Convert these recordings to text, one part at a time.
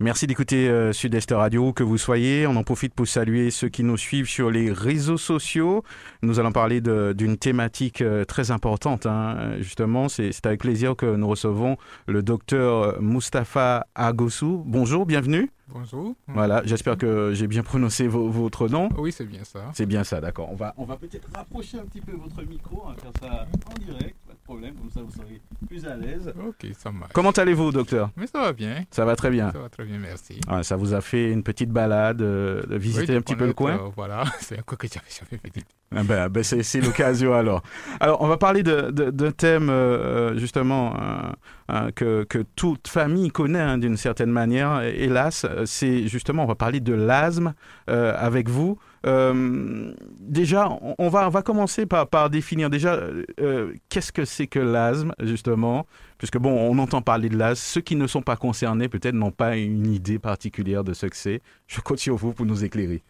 Merci d'écouter euh, Sud-Est Radio, que vous soyez. On en profite pour saluer ceux qui nous suivent sur les réseaux sociaux. Nous allons parler d'une thématique euh, très importante. Hein. Justement, c'est avec plaisir que nous recevons le docteur Mustapha Agossou. Bonjour, bienvenue. Bonjour. Voilà, j'espère que j'ai bien prononcé votre nom. Oui, c'est bien ça. C'est bien ça, d'accord. On va, on va peut-être rapprocher un petit peu votre micro, on va faire ça en direct problème, comme ça vous serez plus à l'aise. Ok, ça marche. Comment allez-vous, docteur? Mais ça va bien. Ça va très bien. Ça va très bien, merci. ça vous a fait une petite balade, euh, de visiter un petit peu le coin euh, Voilà, c'est un coin que j'avais jamais fait. Ah ben, ben c'est l'occasion alors. Alors, on va parler d'un de, thème euh, justement que, que, toute famille connaît hein, d'une certaine manière. Hélas, c'est justement, on va parler de l'asthme avec vous. Euh, déjà, on va, on va commencer par, par définir déjà euh, qu'est-ce que c'est que l'asthme, justement, puisque bon, on entend parler de l'asthme. Ceux qui ne sont pas concernés, peut-être, n'ont pas une idée particulière de ce que c'est. Je compte sur vous pour nous éclairer.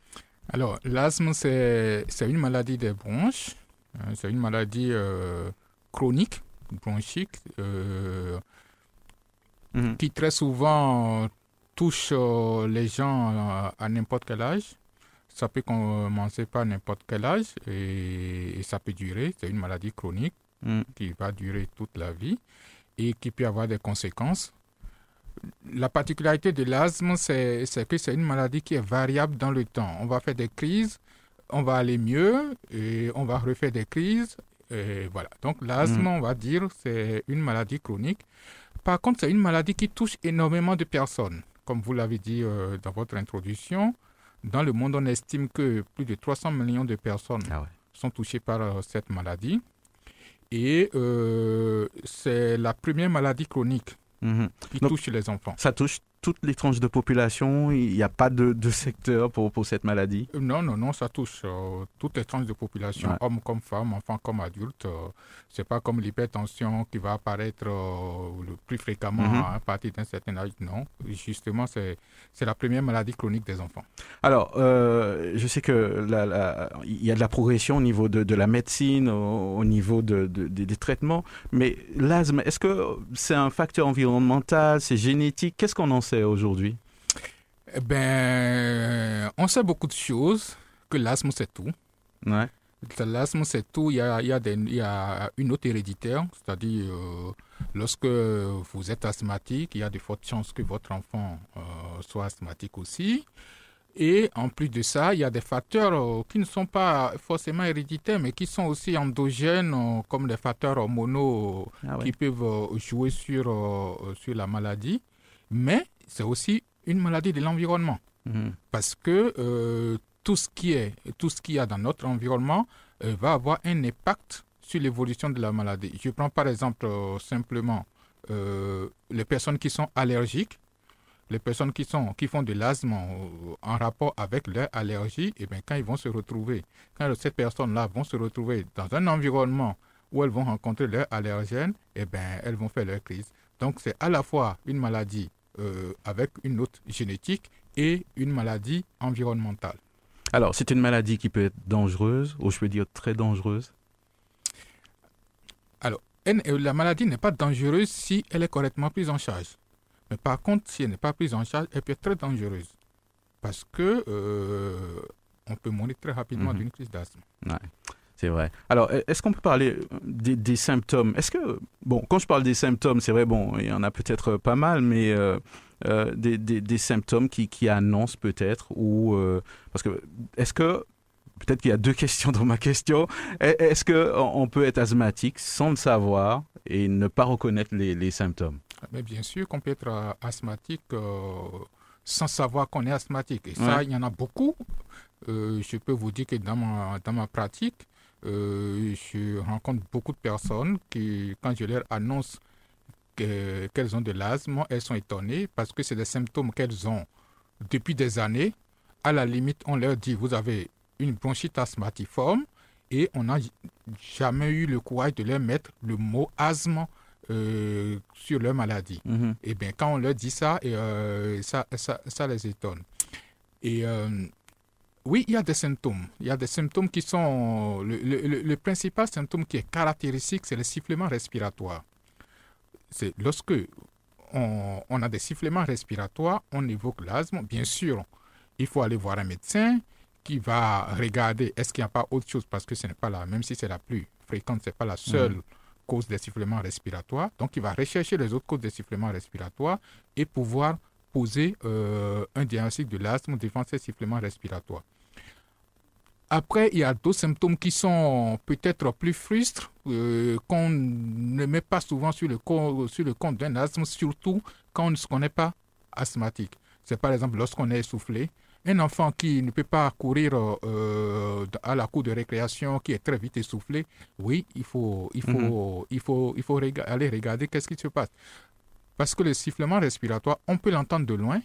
Alors, l'asthme, c'est une maladie des bronches. Hein, c'est une maladie euh, chronique, bronchique, mhm. qui très souvent touche les gens à n'importe quel âge ça peut commencer par n'importe quel âge et, ça peut durer. C'est une maladie chronique mm. qui va durer toute la vie et qui peut avoir des conséquences. La particularité de l'asthme, c'est que c'est une maladie qui est variable dans le temps. On va faire des crises, on va aller mieux et on va refaire des crises. Et voilà. Donc l'asthme, mm. on va dire, c'est une maladie chronique. Par contre, c'est une maladie qui touche énormément de personnes. Comme vous l'avez dit euh, dans votre introduction, dans le monde, on estime que plus de 300 millions de personnes ah sont touchées par euh, cette maladie. Et euh, c'est la première maladie chronique mhm. qui touche les enfants. Ça touche toutes les tranches de population Il n'y a pas de, secteur pour, pour, cette maladie? Non, non, non, ça touche euh, toutes les tranches de population, hommes comme femmes, enfants comme adultes. Euh, c'est pas comme l'hypertension qui va apparaître euh, le plus fréquemment mhm. à partir d'un certain âge. Non, justement, c'est la première maladie chronique des enfants. Alors, je sais que il y a de la progression au niveau de, de la médecine, au, niveau de, des traitements, mais l'asthme, est-ce que c'est un facteur environnemental, c'est génétique? Qu'est-ce qu'on en aujourd'hui? Eh ben, on sait beaucoup de choses, que l'asthme c'est tout. Ouais. L'asthme c'est tout. Il y a, il y, a il y a une autre héréditaire, c'est-à-dire euh, lorsque vous êtes asthmatique, il y a de fortes chances que votre enfant euh, soit asthmatique aussi. Et en plus de ça, il y a des facteurs euh, qui ne sont pas forcément héréditaires, mais qui sont aussi endogènes, comme les facteurs hormonaux ah qui peuvent jouer sur, sur la maladie. Mais c'est aussi une maladie de l'environnement. Mhm. Parce que euh, tout ce qui est, tout ce qu'il y a dans notre environnement euh, va avoir un impact sur l'évolution de la maladie. Je prends par exemple euh, simplement les personnes qui sont allergiques, les personnes qui, sont, qui font de l'asthme en rapport avec leur allergie, et eh bien, quand ils vont se retrouver, quand ces personnes-là vont se retrouver dans un environnement où elles vont rencontrer leur allergène, et eh bien, elles vont faire leur crise. Donc, c'est à la fois une maladie euh, avec une note génétique et une maladie environnementale. Alors, c'est une maladie qui peut être dangereuse, ou je peux dire très dangereuse? Alors, la maladie n'est pas dangereuse si elle est correctement prise en charge. Mais par contre, si elle n'est pas prise en charge, elle peut être très dangereuse. Parce que euh, on peut mourir très rapidement mhm. d'une crise d'asthme. C'est vrai. Alors, e-, est-ce qu'on peut parler euh, des, symptômes? Est-ce que, bon, quand je parle des symptômes, c'est vrai, bon, il y en a peut-être pas mal, mais euh, euh, des, des, symptômes qui, qui annoncent peut-être, ou. parce que, est-ce que. Peut-être qu'il y a deux questions dans ma question. E-, est-ce qu'on peut être asthmatique sans le savoir et ne pas reconnaître les, les symptômes? Mais Bien sûr qu'on peut être asthmatique sans savoir qu'on est asthmatique. Et ça, il y en a beaucoup. je peux vous dire que dans ma, dans ma pratique, euh, je rencontre beaucoup de personnes qui, quand je leur annonce qu'elles ont de l'asthme, elles sont étonnées parce que c'est des symptômes qu'elles ont depuis des années. À la limite, on leur dit, vous avez une bronchite asthmatiforme et on n'a jamais eu le courage de leur mettre le mot asthme euh, sur leur maladie. Mhm. Et bien, quand on leur dit ça, et, euh, ça, ça, ça les étonne. Et euh, oui, il y a des symptômes. Il y a des symptômes qui sont... Le, le- le- le principal symptôme qui est caractéristique, c'est le sifflement respiratoire. C'est lorsque on, on a des sifflements respiratoires, on évoque l'asthme. Bien sûr, il faut aller voir un médecin qui va regarder est-ce qu'il n'y a pas autre chose? Parce que ce n'est pas la, même si c'est la plus fréquente, ce n'est pas la seule cause des sifflements respiratoires. Donc, il va rechercher les autres causes des sifflements respiratoires et pouvoir poser euh, un diagnostic de l'asthme devant ces sifflements respiratoires. Après, il y a d'autres symptômes qui sont peut-être plus frustres, euh, qu'on ne met pas souvent sur le, co- sur le compte d'un asthme, surtout quand on ne se connaît pas asthmatique. C'est par exemple lorsqu'on est essoufflé. Un enfant qui ne peut pas courir euh, à la cour de récréation, qui est très vite essoufflé, oui, il faut, il faut, il faut, il faut aller regarder qu'est-ce qui se passe. Parce que le sifflement respiratoire, on peut l'entendre de loin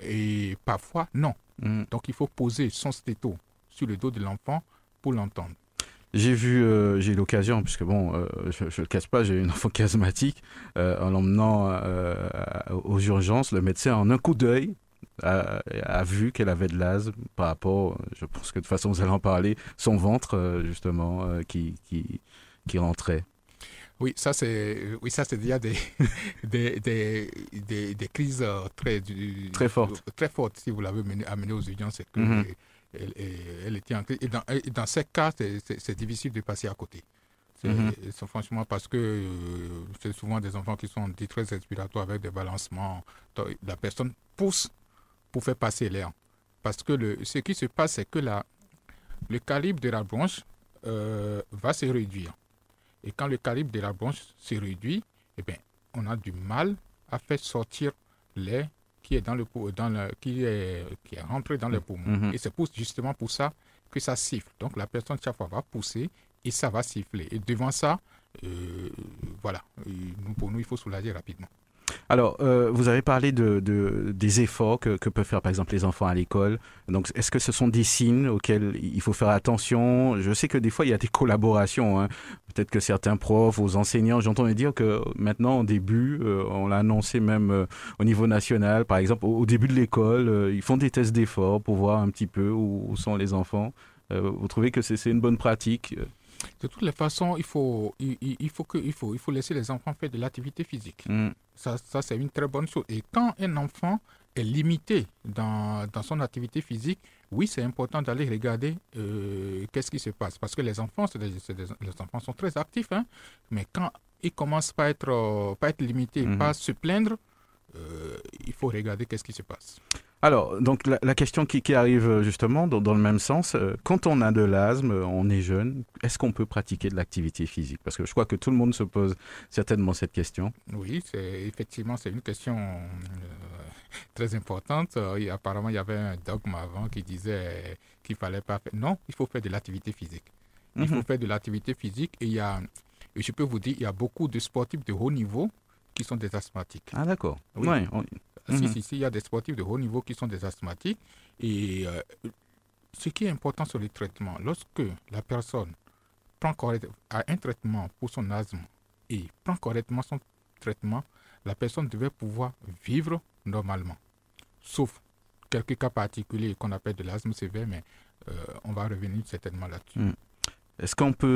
et parfois non. Mhm. Donc il faut poser son stéto sur le dos de l'enfant pour l'entendre. J'ai vu, euh, j'ai eu l'occasion, puisque bon, euh, je ne le cache pas, j'ai une enfant qui asthmatique, euh, en l'emmenant aux urgences, le médecin, en un coup d'œil, a, vu qu'elle avait de l'asthme par rapport, je pense que de toute façon vous allez en parler, son ventre, justement, qui, qui, qui rentrait. Oui, ça c'est, oui, ça c'est déjà des, des, des, des, des crises euh, très, du- Très fortes. très fortes. Si vous l'avez mené- amené aux urgences, c'est que Mhm. elle, elle- elle était en crise. Et dans, et dans ces cas, c'est- difficile de passer à côté. C'est c'est franchement parce que euh, c'est souvent des enfants qui sont en détresse respiratoire avec des balancements. La personne pousse pour faire passer l'air. Parce que le, ce qui se passe, c'est que la, le calibre de la bronche euh, va se réduire. Et quand le calibre de la bronche se réduit, eh bien, on a du mal à faire sortir l'air qui est dans le dans le, qui est qui est rentré dans les poumons. Mhm. Et c'est pour- justement pour ça que ça siffle. Donc la personne chaque fois va pousser et ça va siffler. Et devant ça, euh, voilà, Et nous, pour nous, il faut soulager rapidement. Alors, euh, vous avez parlé de, de- des efforts que, que peuvent faire par exemple les enfants à l'école. Donc, est-ce que ce sont des signes auxquels il faut faire attention? Je sais que des fois, il y a des collaborations. hein. Peut-être que certains profs, aux enseignants, j'entendais dire que maintenant, au début, euh, on l'a annoncé même euh, au niveau national, par exemple, au, début de l'école, euh, ils font des tests d'efforts pour voir un petit peu où, où sont les enfants. Euh, vous trouvez que c'est une bonne pratique? De toutes les façons, il faut, il, il- faut, que, il faut, il faut laisser les enfants faire de l'activité physique. Hmm. Ça, ça c'est une très bonne chose. Et quand un enfant est limité dans, dans son activité physique, oui, c'est important d'aller regarder euh, qu'est-ce qui se passe. Parce que les enfants, c'est des- des- les enfants sont très actifs, hein, mais quand ils commencent pas à être, euh, pas être limités, Mhm. pas à se plaindre, il faut regarder qu'est-ce qui se passe. Alors, donc la, la question qui, qui arrive euh, justement dans, dans le même sens, euh, quand on a de l'asthme, euh, on est jeune, est-ce qu'on peut pratiquer de l'activité physique? Parce que je crois que tout le monde se pose certainement cette question. Oui, c'est effectivement c'est une question euh, très importante. Euh, et apparemment, il y avait un dogme avant qui disait qu'il fallait pas faire. Non, il faut faire de l'activité physique. Il Mhm. faut faire de l'activité physique et il y a, et je peux vous dire, il y a beaucoup de sportifs de haut niveau qui sont des asthmatiques. Ah d'accord. Oui. Ouais, on- Si, Mhm. si, si, il y a des sportifs de haut niveau qui sont des asthmatiques. Et euh, ce qui est important sur les traitements, lorsque la personne prend correct- a un traitement pour son asthme et prend correctement son traitement, la personne devait pouvoir vivre normalement. Sauf quelques cas particuliers qu'on appelle de l'asthme sévère, mais euh, on va revenir certainement là-dessus. Mhm. Est-ce qu'on peut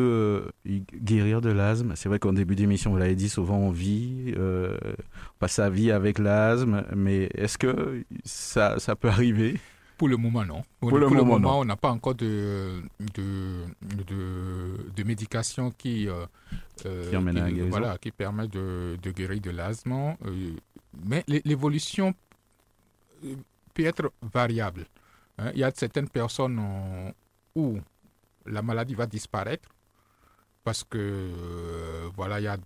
euh, guérir de l'asthme? C'est vrai qu'en début d'émission, vous l'avez dit, souvent on vit, euh, on passe sa vie avec l'asthme, mais est-ce que ça, ça peut arriver? Pour le moment, non. Pour le moment, on n'a pas encore de, de, de, de médication qui, euh, Qui emmène à la guérison. voilà, qui permet de, de guérir de l'asthme. mais l'é- l'évolution peut être variable. hein. Il y a certaines personnes où la maladie va disparaître parce que euh, voilà, il y a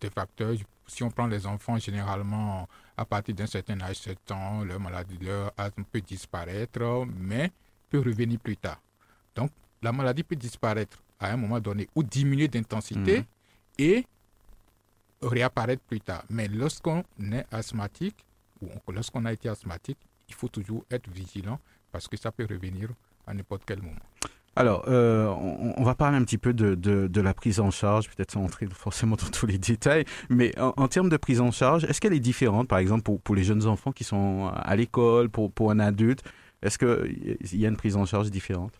des facteurs. Si on prend les enfants, généralement, à partir d'un certain âge, 7 ans, leur maladie, leur asthme peut disparaître, mais peut revenir plus tard. Donc, la maladie peut disparaître à un moment donné ou diminuer d'intensité Mhm. et réapparaître plus tard. Mais lorsqu'on est asthmatique ou on- lorsqu'on a été asthmatique, il faut toujours être vigilant parce que ça peut revenir à n'importe quel moment. Alors, euh, on, va parler un petit peu de, de, la prise en charge, peut-être sans entrer forcément dans tous les détails, mais en, termes de prise en charge, est-ce qu'elle est différente, par exemple, pour, pour, les jeunes enfants qui sont à l'école, pour, pour un adulte Est-ce qu'il y a une prise en charge différente?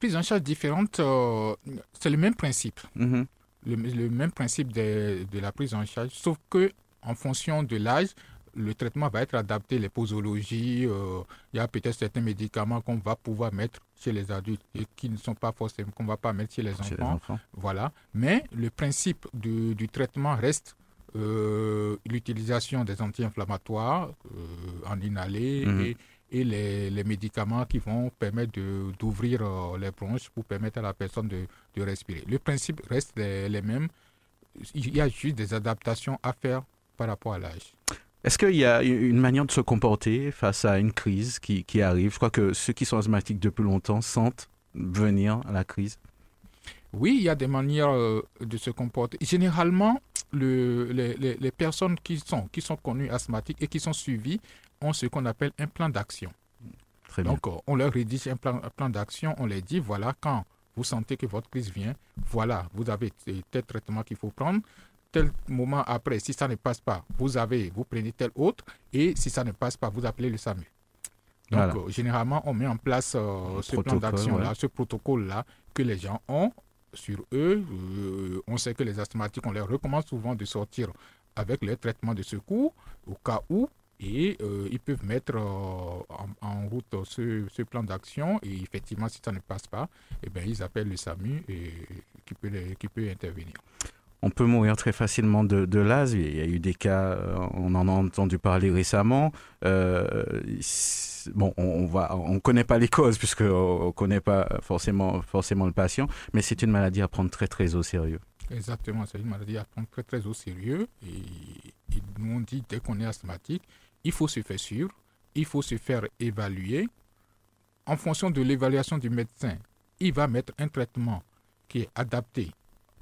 Prise en charge différente, euh, c'est le même principe. Mm-hmm. le, même principe de, de, la prise en charge, sauf que en fonction de l'âge, le traitement va être adapté, les posologies, euh, il y a peut-être certains médicaments qu'on va pouvoir mettre chez les adultes et qui ne sont pas forcément, qu'on ne va pas mettre chez les, enfants. Voilà. Mais le principe du, du traitement reste euh, l'utilisation des anti-inflammatoires euh, en inhalé mhm. et, et les, les, médicaments qui vont permettre d'ouvrir les bronches pour permettre à la personne de, de respirer. Le principe reste les, les mêmes. Il y a juste des adaptations à faire par rapport à l'âge. Est-ce qu'il y a une manière de se comporter face à une crise qui, qui, arrive? Je crois que ceux qui sont asthmatiques depuis longtemps sentent venir la crise. Oui, il y a des manières euh, de se comporter. Généralement, le, les, les, personnes qui sont, qui sont connues asthmatiques et qui sont suivies ont ce qu'on appelle un plan d'action. Donc, euh, on leur rédige un plan, un plan d'action, on leur dit, voilà, quand vous sentez que votre crise vient, voilà, vous avez tel traitement qu'il faut prendre, tel moment après, si ça ne passe pas, vous avez, vous prenez tel autre, et si ça ne passe pas, vous appelez le SAMU. Donc, euh, généralement, on met en place euh, ce plan d'action-là, ce protocole-là que les gens ont sur eux. Euh, on sait que les asthmatiques, on leur recommande souvent de sortir avec leur traitement de secours au cas où, et ils peuvent mettre en, route ce, plan d'action. Et effectivement, si ça ne passe pas, eh bien, ils appellent le SAMU et, qui, peut qui peut intervenir on peut mourir très facilement de, de l'asthme. Il y a eu des cas, euh, on en a entendu parler récemment. Euh, bon, on on connaît pas les causes puisque on connaît pas forcément, forcément le patient, mais c'est une maladie à prendre très très au sérieux. Exactement, c'est une maladie à prendre très très au sérieux. Et, nous on dit dès qu'on est asthmatique, il faut se faire suivre, il faut se faire évaluer. En fonction de l'évaluation du médecin, il va mettre un traitement qui est adapté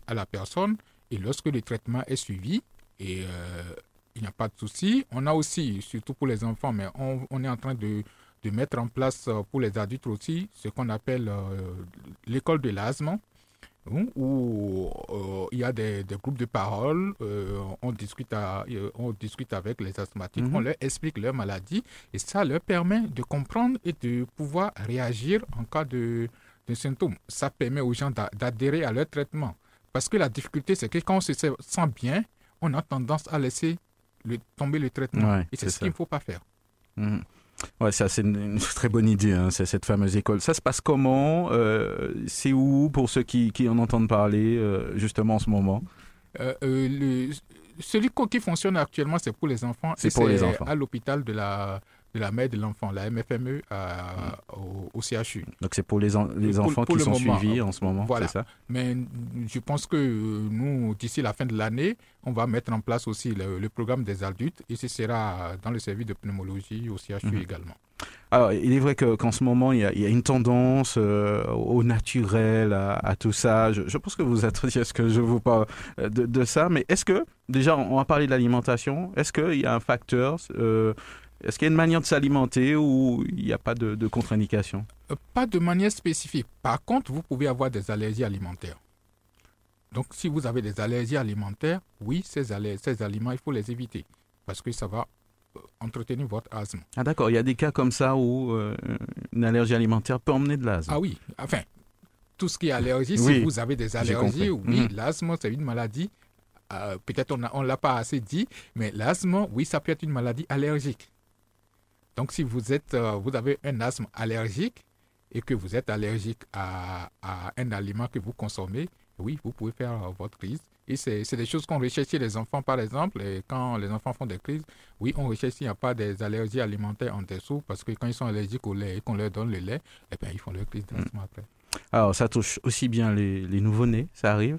à la personne et lorsque le traitement est suivi, et euh, il n'y a pas de souci, on a aussi, surtout pour les enfants, mais on, est en train de, de, mettre en place euh, pour les adultes aussi ce qu'on appelle euh, l'école de l'asthme, hein, où il y a des, des groupes de parole, on, discute on discute avec les asthmatiques, on mhm. leur explique leur maladie, et ça leur permet de comprendre et de pouvoir réagir en cas de, de symptômes. Ça permet aux gens d'adhérer à leur traitement. Parce que la difficulté, c'est que quand on se sent bien, on a tendance à laisser le, tomber le traitement. et c'est ce qu'il ne faut pas faire. Mmh. Ouais, ça c'est une, très bonne idée, hein, c'est cette fameuse école. Ça se passe comment euh, C'est où pour ceux qui, qui, en entendent parler euh, justement en ce moment? Euh, le, Celui qui fonctionne actuellement, c'est pour les enfants. C'est pour les enfants. À l'hôpital de la de la mère de l'enfant, la MFME au, CHU. Donc c'est pour les, les enfants qui sont suivis en ce moment, voilà. c'est ça? Mais je pense que euh, nous, d'ici la fin de l'année, on va mettre en place aussi le, programme des adultes et ce sera dans le service de pneumologie au CHU mhm. également. Alors, il est vrai qu'en ce moment, il y, a, une tendance euh, au naturel, à, tout ça. Je, pense que vous êtes ce que je vous parle euh, de, ça? Mais est-ce que, déjà, on va parler de l'alimentation, est-ce qu'il y a un facteur est-ce qu'il y a une manière de s'alimenter ou il n'y a pas de, contre-indication? Euh, Pas de manière spécifique. Par contre, vous pouvez avoir des allergies alimentaires. Donc, si vous avez des allergies alimentaires, oui, ces, ces aliments, il faut les éviter parce que ça va euh, entretenir votre asthme. Ah d'accord, il y a des cas comme ça où euh, une allergie alimentaire peut emmener de l'asthme. Ah oui, enfin, tout ce qui est allergie, si vous avez des allergies, oui, mhm. l'asthme, c'est une maladie. Peut-être on ne l'a pas assez dit, mais l'asthme, oui, ça peut être une maladie allergique. Donc, si vous, êtes, euh, vous avez un asthme allergique et que vous êtes allergique à, un aliment que vous consommez, oui, vous pouvez faire euh, votre crise. Et c'est des choses qu'on recherche chez les enfants, par exemple. Et quand les enfants font des crises, oui, on recherche s'il n'y a pas des allergies alimentaires en dessous, parce que quand ils sont allergiques au lait et qu'on leur donne le lait, eh bien, ils font leur crise d'asthme après. Alors, ça touche aussi bien les, les nouveau-nés, ça arrive?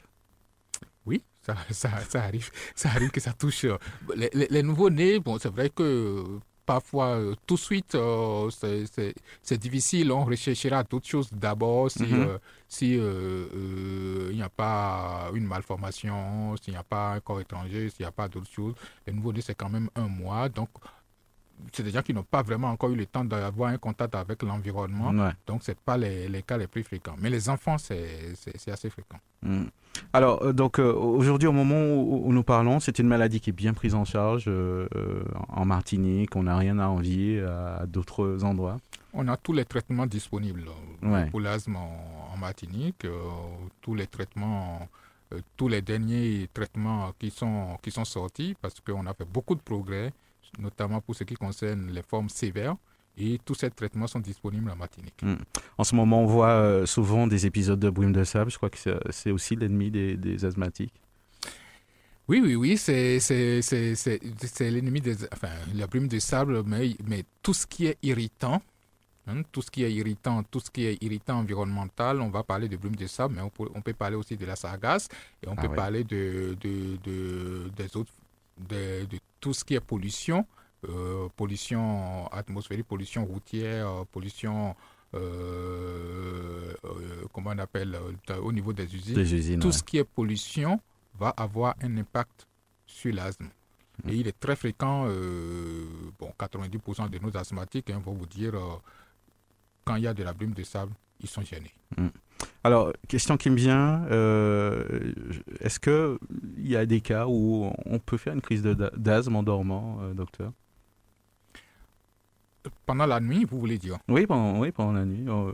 Oui, ça, ça, ça, arrive. Ça arrive que ça touche euh, les, les, les nouveau-nés. Bon, c'est vrai que parfois euh, tout de suite euh, c'est difficile. On recherchera d'autres choses d'abord si, mhm. euh, si il n'y a pas une malformation, s'il n'y a pas un corps étranger, s'il n'y a pas d'autres choses. Le nouveau-né c'est quand même un mois, donc c'est des gens qui n'ont pas vraiment encore eu le temps d'avoir un contact avec l'environnement. Donc, ce n'est pas les, les, cas les plus fréquents. Mais les enfants, c'est assez fréquent. Mm. Alors, euh, donc euh, aujourd'hui, au moment où, nous parlons, c'est une maladie qui est bien prise en charge euh, en Martinique. On n'a rien à envier à, d'autres endroits. On a tous les traitements disponibles pour l'asthme en, Martinique, tous les traitements, tous les derniers traitements qui sont, qui sont sortis, parce qu'on a fait beaucoup de progrès, notamment pour ce qui concerne les formes sévères. Et tous ces traitements sont disponibles en Martinique. Hmm. En ce moment, on voit euh, souvent des épisodes de brume de sable. Je crois que c'est aussi l'ennemi des, asthmatiques. Oui, oui, oui, c'est l'ennemi des... Enfin, la brume de sable, mais, mais tout ce qui est irritant, hein, tout ce qui est irritant, tout ce qui est irritant environnemental, on va parler de brume de sable, mais on peut, on peut parler aussi de la sargasse et on ah peut parler de, de, de, des autres, de, de tout ce qui est pollution. Euh, pollution atmosphérique, pollution routière, pollution, euh, euh, comment on appelle, au niveau des usines. Tout ce qui est pollution va avoir un impact sur l'asthme. Et mm. il est très fréquent, bon, 90% de nos asthmatiques hein, vont vous dire, quand il y a de la brume de sable, ils sont gênés. Mm. Alors, question qui me vient, est-ce qu'il y a des cas où on peut faire une crise d'asthme en dormant, docteur? Pendant la nuit, vous voulez dire? Oui, pendant, oui, pendant la nuit, euh,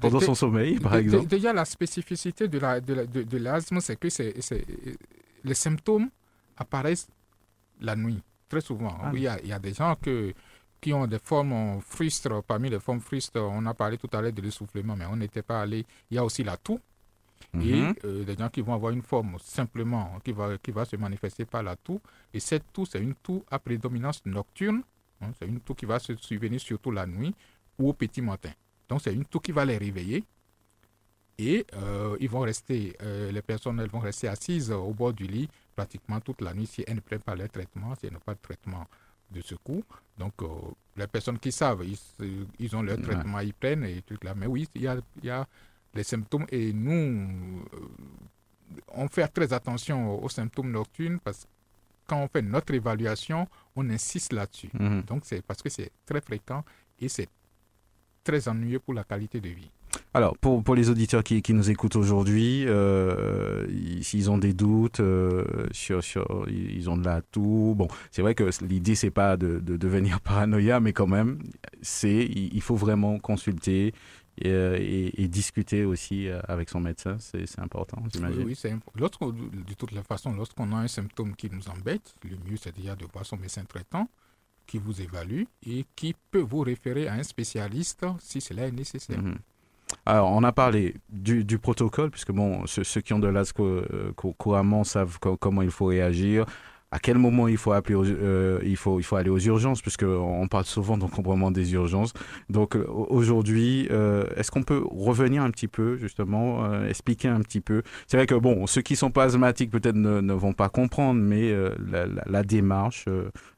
pendant son sommeil, par exemple. Déjà, la spécificité de l'asthme, la, de, de, c'est que les symptômes apparaissent la nuit, très souvent. Ah il, y a, il, y a, des gens que, qui ont des formes frustres. Parmi les formes frustres, on a parlé tout à l'heure de l'essoufflement, mais on n'était pas allé. Il y a aussi la toux. Et mhm. euh, des gens qui vont avoir une forme simplement qui va, qui va se manifester par la toux. Et cette toux, c'est une toux à prédominance nocturne Hein, c'est une toux qui va se souvenir surtout la nuit ou au petit matin. Donc c'est une toux qui va les réveiller et euh, ils vont rester, euh, les personnes elles vont rester assises au bord du lit pratiquement toute la nuit si elles ne prennent pas leur traitement, si elles n'ont pas de traitement de secours. Donc euh, les personnes qui savent, ils, ont leur traitement, ils prennent et tout là. Mais oui, il y a, il y a les symptômes et nous, on fait très attention aux symptômes nocturnes parce que quand on fait notre évaluation, on insiste là-dessus. Mhm. Donc, c'est parce que c'est très fréquent et c'est très ennuyeux pour la qualité de vie. Alors, pour, pour les auditeurs qui, qui nous écoutent aujourd'hui, euh, s'ils ont des doutes euh, sur, sur, ils ont de la toux, bon, c'est vrai que l'idée c'est pas de, de, devenir paranoïa, mais quand même, c'est il faut vraiment consulter euh, et, discuter aussi euh, avec son médecin, c'est important, j'imagine. Oui, c'est de toute la façon, lorsqu'on a un symptôme qui nous embête, le mieux c'est déjà de voir son médecin traitant qui vous évalue et qui peut vous référer à un spécialiste si cela est nécessaire. Mhm. Alors, on a parlé du, protocole, puisque bon, ceux, qui ont de l'asthme euh, couramment savent comment il faut réagir à quel moment il faut appeler euh, il faut aller aux urgences puisque on parle souvent d'encombrement des urgences. Donc euh, aujourd'hui est-ce qu'on peut revenir un petit peu justement expliquer un petit peu? C'est vrai que bon ceux qui sont pas asthmatiques peut-être ne, vont pas comprendre mais la, démarche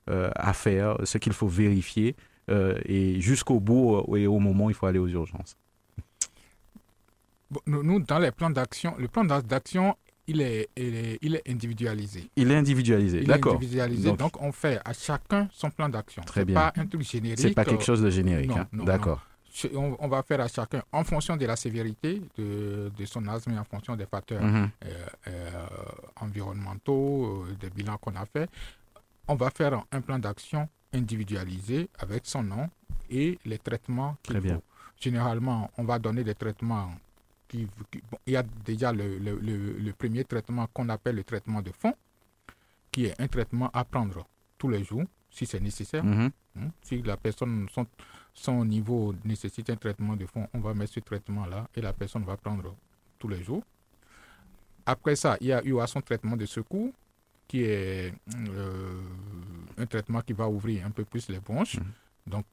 à faire ce qu'il faut vérifier et jusqu'au bout et au moment il faut aller aux urgences nous, dans les plans d'action, le plan d'action il est, il est, individualisé. Il est individualisé, d'accord. individualisé, donc, on fait à chacun son plan d'action. Très bien. pas un truc générique. C'est pas quelque chose de générique, hein. d'accord. On, va faire à chacun en fonction de la sévérité de, de son asthme et en fonction des facteurs mhm. euh, euh, environnementaux, euh, des bilans qu'on a fait. On va faire un plan d'action individualisé avec son nom et les traitements qu'il faut. Généralement, on va donner des traitements il y a déjà le, premier traitement qu'on appelle le traitement de fond, qui est un traitement à prendre tous les jours, si c'est nécessaire. Mm-hmm. Hein, si la personne, son, son niveau nécessite un traitement de fond, on va mettre ce traitement-là et la personne va prendre tous les jours. Après ça, il y a eu son traitement de secours, qui est euh, un traitement qui va ouvrir un peu plus les bronches. Mm-hmm. Donc,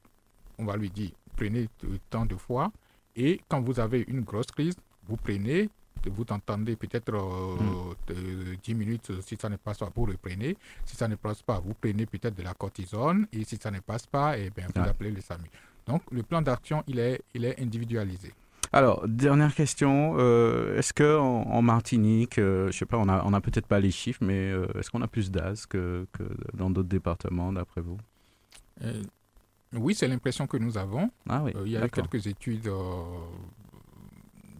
on va lui dire, prenez tant de fois et quand vous avez une grosse crise, vous prenez, vous entendez peut-être 10 euh, hmm. minutes, si ça ne passe pas, vous reprenez. Si ça ne passe pas, vous prenez peut-être de la cortisone. Et si ça ne passe pas, eh bien, vous appelez le SAMU. Donc, le plan d'action, il est, il est individualisé. Alors, dernière question, euh, est-ce que en, Martinique, euh, je sais pas, on a, on a peut-être pas les chiffres, mais est-ce qu'on a plus d'AS que, que, dans d'autres départements, d'après vous? Oui, c'est l'impression que nous avons. Ah oui, Euh, il y a eu quelques études euh,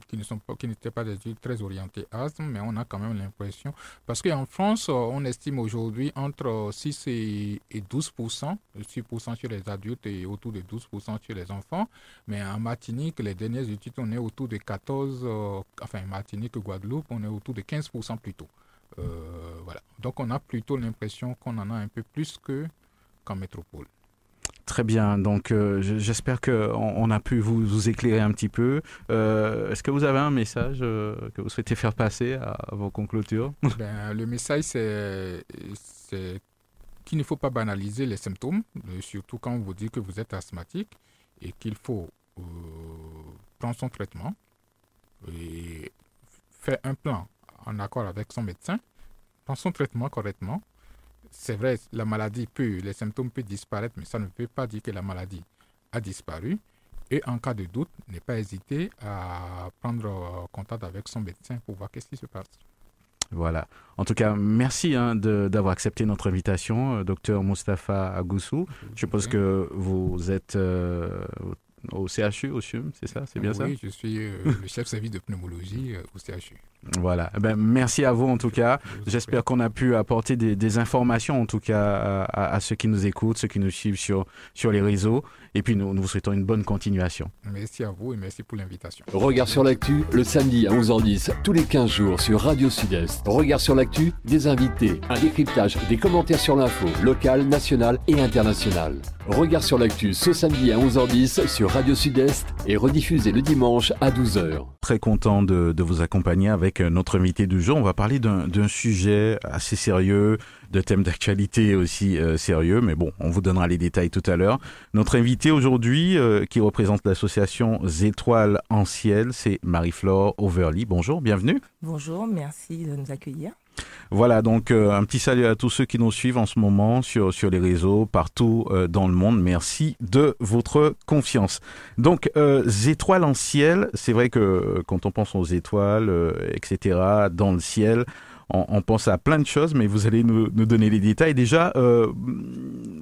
qui ne sont pas, qui n'étaient pas des études très orientées asthme, mais on a quand même l'impression. Parce qu'en France, euh, on estime aujourd'hui entre 6 et, et 12% 6% sur les adultes et autour de 12% sur les enfants. Mais en Martinique, les dernières études, on est autour de 14, euh, enfin Martinique, Guadeloupe, on est autour de 15% plutôt. Voilà. Donc on a plutôt l'impression qu'on en a un peu plus que qu'en métropole. Très bien, donc euh, j'espère qu'on on a pu vous, éclairer un petit peu. Euh, Est-ce que vous avez un message euh, que vous souhaitez faire passer à, vos conclutures Ben, le message, c'est qu'il ne faut pas banaliser les symptômes, surtout quand on vous dit que vous êtes asthmatique et qu'il faut prendre son traitement et faire un plan en accord avec son médecin, prendre son traitement correctement. C'est vrai, la maladie peut, les symptômes peuvent disparaître, mais ça ne veut pas dire que la maladie a disparu. Et en cas de doute, ne pas hésiter à prendre euh, contact avec son médecin pour voir qu'est-ce qui se passe. Voilà. En tout cas, merci hein, d'avoir accepté notre invitation, euh, docteur Mustapha Agoussou. Je suppose que vous êtes euh, au CHU, au CHUM, c'est ça C'est bien ça Oui, je suis euh, le chef service de pneumologie euh, au CHU. Voilà. Eh ben, merci à vous en tout cas. J'espère qu'on a pu apporter des, des informations, en tout cas, à, à- à ceux qui nous écoutent, ceux qui nous suivent sur, sur les réseaux. Et puis, nous, nous vous souhaitons une bonne continuation. Merci à vous et merci pour l'invitation. Regard sur l'actu, le samedi à 11h10, tous les 15 jours sur Radio Sud-Est. Regard sur l'actu, des invités, un décryptage, des commentaires sur l'info, locale, nationale et internationale. Regard sur l'actu ce samedi à 11h10 sur Radio Sud-Est et rediffusé le dimanche à 12h. Très content de, de vous accompagner avec notre invité du jour. On va parler d'un d'un sujet assez sérieux, de thèmes d'actualité aussi euh, sérieux, mais bon, on vous donnera les détails tout à l'heure. Notre invité aujourd'hui, euh, qui représente l'association Étoiles en ciel, c'est Marie-Flore Overly. Bonjour, bienvenue. Bonjour, merci de nous accueillir. Voilà, donc euh, un petit salut à tous ceux qui nous suivent en ce moment sur, sur les réseaux, partout euh, dans le monde. Merci de votre confiance. Donc, euh, étoiles en ciel, c'est vrai que quand on pense aux étoiles, etc., dans le ciel, on, pense à plein de choses, mais vous allez nous, donner les détails. Déjà, euh,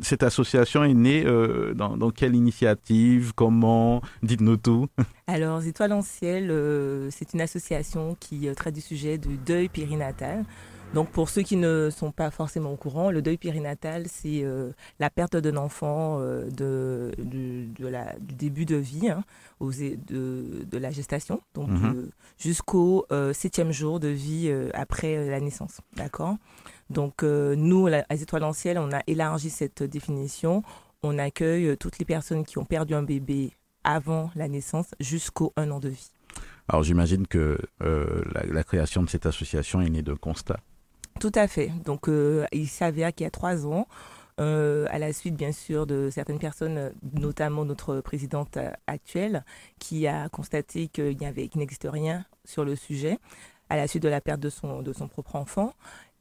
cette association est née euh, dans, quelle initiative Comment Dites-nous tout. Alors, Étoiles en ciel, euh, c'est une association qui traite du sujet du deuil périnatal. Donc, pour ceux qui ne sont pas forcément au courant, le deuil périnatal, c'est euh, la perte d'un enfant euh, de, du, de la, du début de vie, hein, aux, de, de la gestation, donc Mhm. euh, jusqu'au septième jour de vie après la naissance. D'accord? Donc, nous, à Étoiles en ciel, on a élargi cette définition. On accueille toutes les personnes qui ont perdu un bébé avant la naissance jusqu'au un an de vie. Alors, j'imagine que euh, la, la création de cette association est née de constats. Tout à fait. Donc, euh, il s'avère qu'il y a trois ans, euh, à la suite, bien sûr, de certaines personnes, euh, notamment notre présidente actuelle, qui a constaté qu'il n'existe rien sur le sujet, à la suite de la perte de son propre enfant.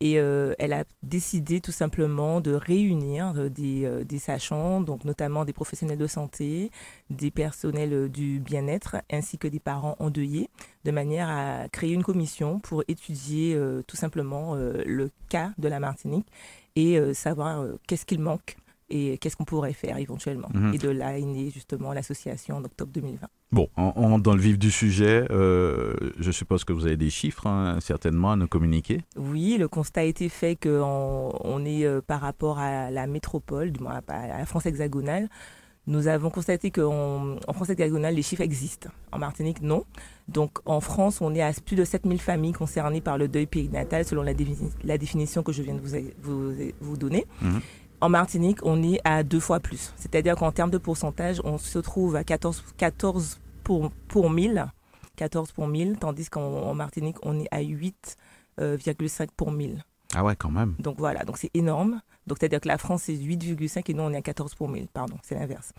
Et euh, elle a décidé tout simplement de réunir euh, des, euh, des sachants, donc notamment des professionnels de santé, des personnels du bien-être, ainsi que des parents endeuillés, de manière à créer une commission pour étudier tout simplement le cas de la Martinique et savoir qu'est-ce qu'il manque et qu'est-ce qu'on pourrait faire éventuellement. Mhm. Et de là est née justement l'association en octobre 2020. Bon, on, dans le vif du sujet. Euh, je suppose que vous avez des chiffres, hein, certainement, à nous communiquer. Oui, le constat a été fait qu'on on est euh, par rapport à la métropole, du moins à la France hexagonale. Nous avons constaté qu'en en France hexagonale, les chiffres existent. En Martinique, non. Donc en France, on est à plus de 7000 familles concernées par le deuil périnatal, selon la, défini- la définition que je viens de vous, vous, vous donner. Mhm. En Martinique, on est à deux fois plus. C'est-à-dire qu'en termes de pourcentage, on se trouve à 14, 14 pour, pour 1000, 14 pour 1000, tandis qu'en en Martinique, on est à 8,5 pour 1000. Ah ouais, quand même. Donc voilà, donc c'est énorme. Donc c'est-à-dire que la France c'est 8,5 et nous on est à 14 pour 1000, pardon, c'est l'inverse.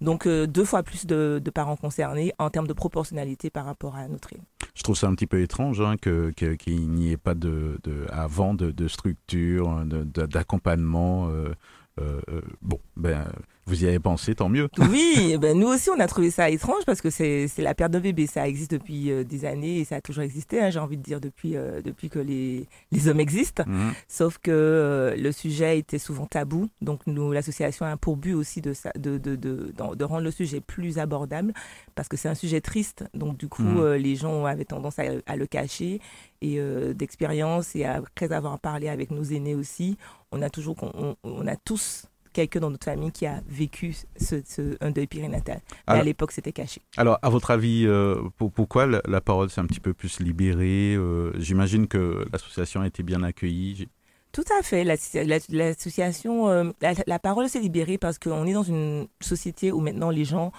Donc euh, deux fois plus de, parents concernés en termes de proportionnalité par rapport à notre île. Je trouve ça un petit peu étrange hein, que- qu'il n'y ait pas de, de- avant de, de structure, de- d'accompagnement. euh, euh, bon, ben, Vous y avez pensé, tant mieux. Oui, ben nous aussi, on a trouvé ça étrange parce que c'est la perte d'un bébé. Ça existe depuis euh, des années et ça a toujours existé, hein, j'ai envie de dire, depuis, euh, depuis que les, les hommes existent. Mhm. Sauf que euh, le sujet était souvent tabou. Donc, nous, l'association a pour but aussi de, de, de, de, de rendre le sujet plus abordable parce que c'est un sujet triste. Donc, du coup, mhm. les gens avaient tendance à, à le cacher et d'expérience et après avoir parlé avec nos aînés aussi, on a toujours, on, on a tous quelqu'un dans notre famille qui a vécu ce, un deuil périnatal. à l'époque, c'était caché. Alors, à votre avis, euh, pourquoi la, parole s'est un petit peu plus libérée euh, J'imagine que l'association a été bien accueillie. Tout à fait. L'association, euh, la, parole s'est libérée parce qu'on est dans une société où maintenant les gens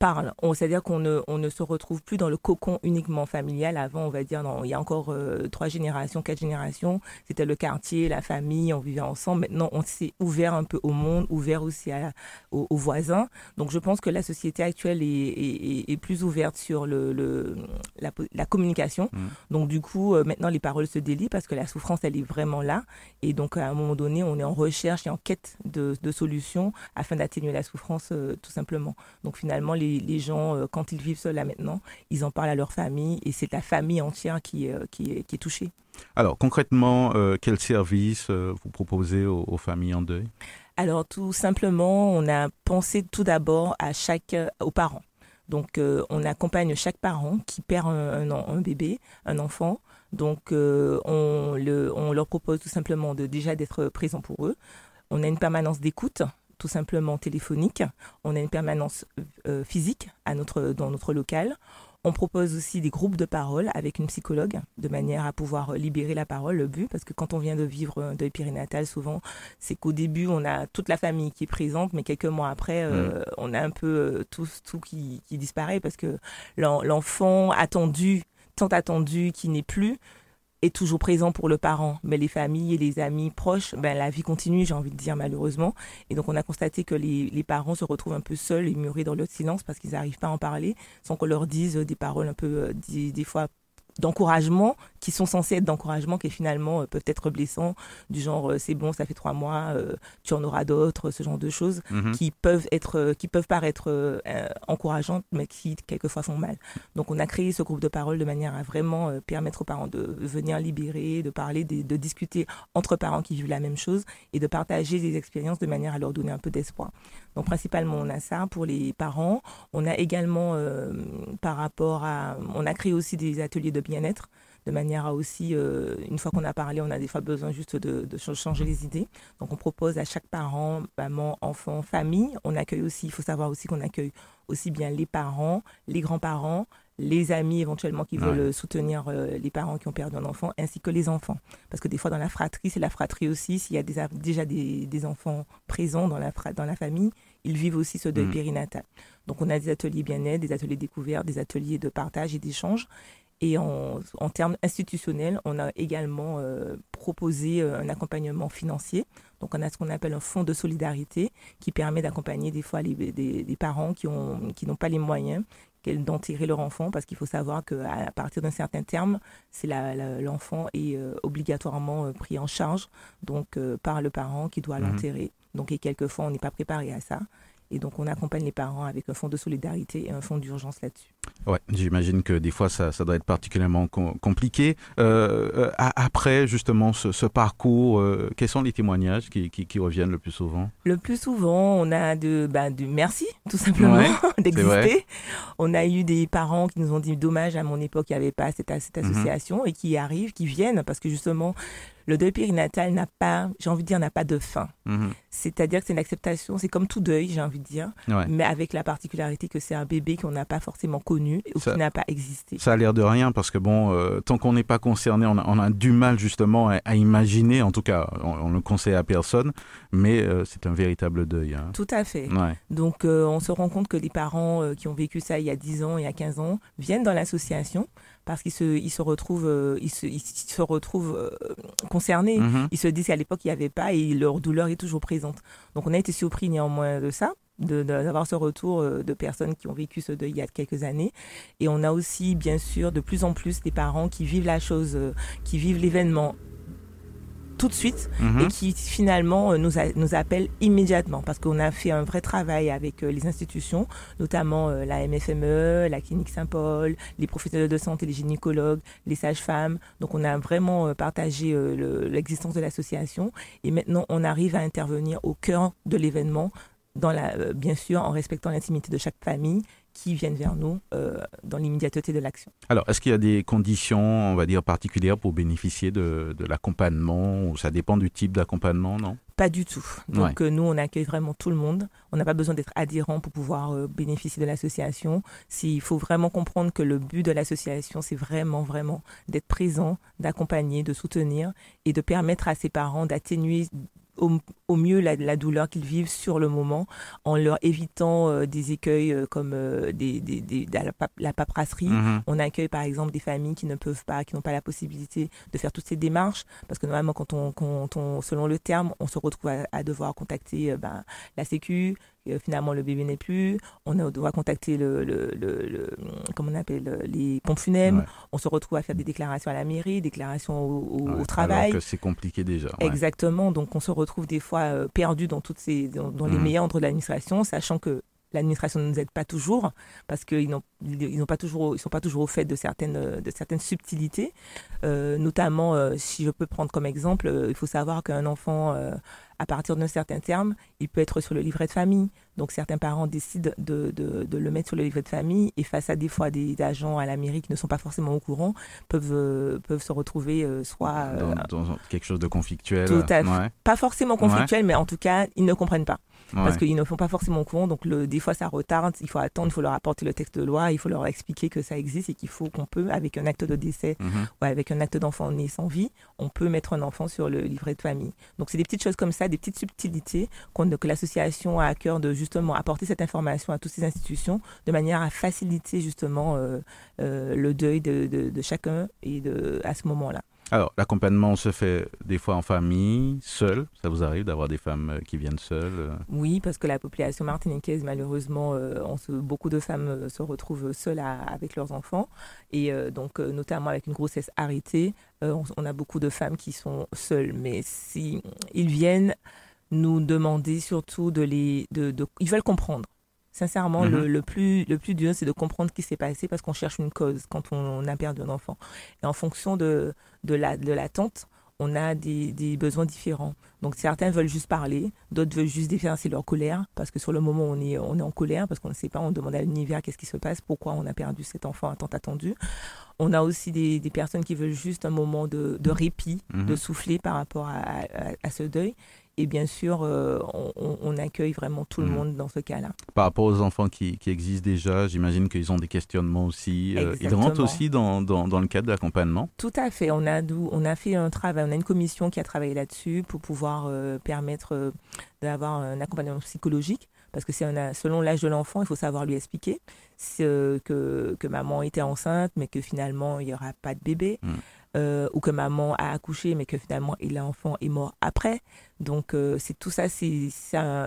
parle. C'est-à-dire qu'on ne, on ne se retrouve plus dans le cocon uniquement familial. Avant, on va dire, non, il y a encore euh, trois générations, quatre générations, c'était le quartier, la famille, on vivait ensemble. Maintenant, on s'est ouvert un peu au monde, ouvert aussi à, aux, voisins. Donc, je pense que la société actuelle est, est, est plus ouverte sur le, le la, la, communication. Mmh. Donc, du coup, euh, maintenant, les paroles se délient parce que la souffrance, elle est vraiment là. Et donc, à un moment donné, on est en recherche et en quête de, de solutions afin d'atténuer la souffrance, euh, tout simplement. Donc, finalement, les les, gens, euh, quand ils vivent seuls là maintenant, ils en parlent à leur famille et c'est la famille entière qui, euh, qui, est, qui est touchée. Alors concrètement, euh, quel service vous proposez aux, familles en deuil? Alors tout simplement, on a pensé tout d'abord à chaque, aux parents. Donc on accompagne chaque parent qui perd un, un, bébé, un enfant. Donc on, le, on leur propose tout simplement de déjà d'être présent pour eux. On a une permanence d'écoute tout simplement téléphonique. On a une permanence euh, physique à notre, dans notre local. On propose aussi des groupes de parole avec une psychologue, de manière à pouvoir libérer la parole, le but, parce que quand on vient de vivre un deuil périnatal, souvent, c'est qu'au début, on a toute la famille qui est présente, mais quelques mois après, euh, mm. on a un peu euh, tout, tout qui, qui disparaît, parce que l'enfant attendu, tant attendu, qui n'est plus, est toujours présent pour le parent, mais les familles et les amis proches, ben, la vie continue, j'ai envie de dire malheureusement. Et donc on a constaté que les, les parents se retrouvent un peu seuls et murés dans le silence parce qu'ils n'arrivent pas à en parler, sans qu'on leur dise des paroles un peu, euh, des, des fois d'encouragement qui sont censés être d'encouragement qui finalement euh, peuvent être blessants du genre euh, c'est bon ça fait trois mois euh, tu en auras d'autres ce genre de choses mhm. qui peuvent être qui peuvent paraître encourageantes mais qui quelquefois font mal. Donc on a créé ce groupe de parole de manière à vraiment permettre aux parents de venir libérer de parler de, de, discuter entre parents qui vivent la même chose et de partager des expériences de manière à leur donner un peu d'espoir. Donc principalement on a ça pour les parents. On a également par rapport à on a créé aussi des ateliers de bien-être de manière à aussi, euh, une fois qu'on a parlé, on a des fois besoin juste de, changer les idées. Donc on propose à chaque parent, maman, enfant, famille. On accueille aussi, il faut savoir aussi qu'on accueille aussi bien les parents, les grands-parents, les amis éventuellement qui veulent soutenir euh, les parents qui ont perdu un enfant, ainsi que les enfants. Parce que des fois dans la fratrie, c'est la fratrie aussi, s'il y a déjà des, enfants présents dans la, dans la famille, ils vivent aussi ce deuil mm. périnatal. Donc on a des ateliers bien-être, des ateliers découverts, des ateliers de partage et d'échange. Et en, termes institutionnels, on a également euh, proposé euh, un accompagnement financier. Donc, on a ce qu'on appelle un fonds de solidarité qui permet d'accompagner des fois les, des, parents qui n'ont qui pas les moyens d'enterrer leur enfant parce qu'il faut savoir qu'à partir d'un certain terme, c'est l'enfant est euh, obligatoirement pris en charge donc par le parent qui doit mmh l'enterrer. Donc, et quelquefois, on n'est pas préparé à ça. Et donc, on accompagne les parents avec un fonds de solidarité et un fonds d'urgence là-dessus. Ouais, j'imagine que des fois, ça, ça doit être particulièrement compliqué. Euh, euh après, justement, ce, ce parcours, euh, quels sont les témoignages qui, qui, qui, reviennent le plus souvent? Le plus souvent, on a de, bah, du merci, tout simplement, d'exister. On a eu des parents qui nous ont dit, dommage, à mon époque, il n'y avait pas cette, cette mhm. association, et qui arrivent, qui viennent, parce que justement, le deuil périnatal n'a pas, j'ai envie de dire, n'a pas de fin. Mhm. C'est-à-dire que c'est une acceptation, c'est comme tout deuil, j'ai envie de dire, mais avec la particularité que c'est un bébé qu'on n'a pas forcément connu ou qui n'a pas existé. Ça a l'air de rien parce que bon, euh, tant qu'on n'est pas concerné, on a, du mal justement à, imaginer, en tout cas, on, ne le conseille à personne, mais euh, c'est un véritable deuil. Hein. Tout à fait. Donc euh, on se rend compte que les parents qui ont vécu ça il y a 10 ans, il y a 15 ans, viennent dans l'association parce qu'ils se, ils se retrouvent, euh, ils se, ils se retrouvent euh, concernés. Mhm. Ils se disent qu'à l'époque, il n'y avait pas et leur douleur est toujours présente. Donc, on a été surpris néanmoins de ça d'avoir ce retour euh, de personnes qui ont vécu ce deuil il y a quelques années. Et on a aussi, bien sûr, de plus en plus des parents qui vivent la chose, qui vivent l'événement tout de suite Mhm. et qui finalement euh, nous, a- nous appellent immédiatement parce qu'on a fait un vrai travail avec euh, les institutions, notamment euh, la MFME, la clinique Saint-Paul, les professionnels de santé, les gynécologues, les sages-femmes. Donc on a vraiment partagé le- l'existence de l'association et maintenant on arrive à intervenir au cœur de l'événement, dans la, bien sûr en respectant l'intimité de chaque famille qui viennent vers nous euh, dans l'immédiateté de l'action. Alors, est-ce qu'il y a des conditions, on va dire, particulières pour bénéficier de, de l'accompagnement ou ça dépend du type d'accompagnement, non? Pas du tout. Donc euh, nous, on accueille vraiment tout le monde. On n'a pas besoin d'être adhérent pour pouvoir euh, bénéficier de l'association. Il faut vraiment comprendre que le but de l'association, c'est vraiment, vraiment d'être présent, d'accompagner, de soutenir et de permettre à ses parents d'atténuer au, au, mieux la, la douleur qu'ils vivent sur le moment en leur évitant euh, des écueils euh, comme euh, des, des, des, la, pap la, paperasserie. Mhm. On accueille par exemple des familles qui ne peuvent pas, qui n'ont pas la possibilité de faire toutes ces démarches parce que normalement quand on, quand on selon le terme, on se retrouve à, à devoir contacter ben, la Sécu, finalement le bébé n'est plus, on doit contacter le, le, le, le comment on appelle les pompes funèbres, ouais. on se retrouve à faire des déclarations à la mairie, déclarations au, au, ouais, au travail. Alors que c'est compliqué déjà. Ouais. Exactement, donc on se retrouve des fois euh, perdu dans toutes ces dans, dans mmh. les meilleurs de l'administration, sachant que l'administration ne nous aide pas toujours parce qu'ils n'ont ils n'ont pas toujours ils sont pas toujours au fait de certaines de certaines subtilités euh, notamment euh, si je peux prendre comme exemple euh, il faut savoir qu'un enfant euh, à partir d'un certain terme il peut être sur le livret de famille donc certains parents décident de, de, de, le mettre sur le livret de famille et face à des fois des agents à la mairie qui ne sont pas forcément au courant peuvent euh, peuvent se retrouver soit dans, dans, quelque chose de conflictuel tout à fait ouais. pas forcément conflictuel ouais. mais en tout cas ils ne comprennent pas Ouais. parce qu'ils ne font pas forcément au courant. Donc, le, des fois, ça retarde. Il faut attendre, il faut leur apporter le texte de loi, il faut leur expliquer que ça existe et qu'il faut qu'on peut, avec un acte de décès Mhm. mm -hmm. ou avec un acte d'enfant né sans vie, on peut mettre un enfant sur le livret de famille. Donc, c'est des petites choses comme ça, des petites subtilités qu que l'association a à cœur de justement apporter cette information à toutes ces institutions de manière à faciliter justement euh, euh, le deuil de, chacun à ce moment-là. Alors, l'accompagnement se fait des fois en famille, seul. Ça vous arrive d'avoir des femmes euh, qui viennent seules Oui, parce que la population martiniquaise, malheureusement, euh, beaucoup de femmes euh, se retrouvent seules avec leurs enfants. Et euh, donc, notamment avec une grossesse arrêtée, on, a beaucoup de femmes qui sont seules. Mais si viennent nous demander surtout de les... Ils veulent comprendre. Sincèrement, Mhm. mm -hmm. le, le, plus, le plus dur, c'est de comprendre ce qui s'est passé parce qu'on cherche une cause quand on, a perdu un enfant. Et en fonction de, de l'attente, la, on a des, des, besoins différents. Donc certains veulent juste parler, d'autres veulent juste déverser leur colère, parce que sur le moment on est, on est en colère, parce qu'on ne sait pas, on demande à l'univers qu'est-ce qui se passe, pourquoi on a perdu cet enfant tant attendu. On a aussi des, des, personnes qui veulent juste un moment de, de répit, Mhm. de souffler par rapport à, à, à ce deuil. Et bien sûr, euh, on, on, accueille vraiment tout le Mhm. monde dans ce cas-là. Par rapport aux enfants qui, qui existent déjà, j'imagine qu'ils ont des questionnements aussi. Euh, ils rentrent aussi dans, dans, dans le cadre de l'accompagnement Tout à fait. On a, on a fait un travail, on a une commission qui a travaillé là-dessus pour pouvoir euh, permettre d'avoir un accompagnement psychologique. Parce que selon l'âge de l'enfant, il faut savoir lui expliquer que, que maman était enceinte, mais que finalement, il n'y aura pas de bébé. Mhm. Euh, ou que maman a accouché mais que finalement l'enfant est mort après. Donc euh, c'est tout ça, c'est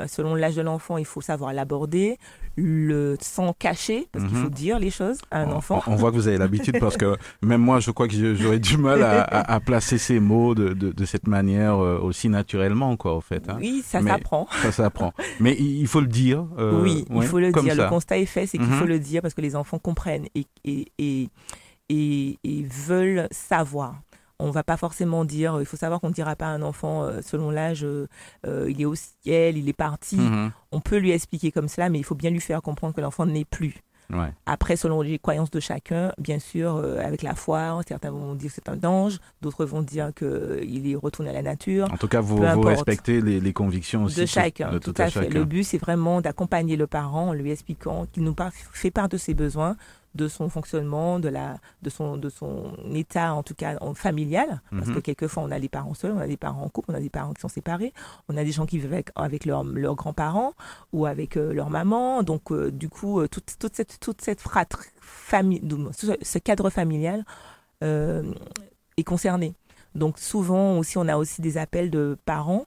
selon l'âge de l'enfant, il faut savoir l'aborder, le sans cacher parce Mhm. qu'il faut dire les choses à un on, enfant. On voit que vous avez l'habitude parce que même moi, je crois que j'aurais du mal à, à, à, placer ces mots de, de, de cette manière euh, aussi naturellement, quoi, au fait. Hein. Oui, ça s'apprend. Ça s'apprend. Mais il faut le dire. Euh, oui, il faut le dire. Ça. Le constat est fait, c'est qu'il Mhm. faut le dire parce que les enfants comprennent et, et, et et, et, veulent savoir. On va pas forcément dire, il faut savoir qu'on ne dira pas à un enfant euh, selon l'âge, euh, il est au ciel, il est parti. Mhm. On peut lui expliquer comme cela, mais il faut bien lui faire comprendre que l'enfant n'est plus. Ouais. Après, selon les croyances de chacun, bien sûr, euh, avec la foi, certains vont dire que c'est un ange, d'autres vont dire qu'il est retourné à la nature. En tout cas, vous, respectez les, les convictions aussi de chacun. de tout, tout à, à fait. chacun. Le but, c'est vraiment d'accompagner le parent en lui expliquant qu'il nous fait part de ses besoins, de son fonctionnement, de, la, de, son, de son état, en tout cas en familial. Parce Mhm. que quelquefois, on a des parents seuls, on a des parents en couple, on a des parents qui sont séparés, on a des gens qui vivent avec, avec leurs grands-parents ou avec euh, leur maman. Donc, euh, du coup, euh, toute, toute cette, toute cette fratrie, famille, ce, cadre familial euh, est concerné. Donc, souvent aussi, on a aussi des appels de parents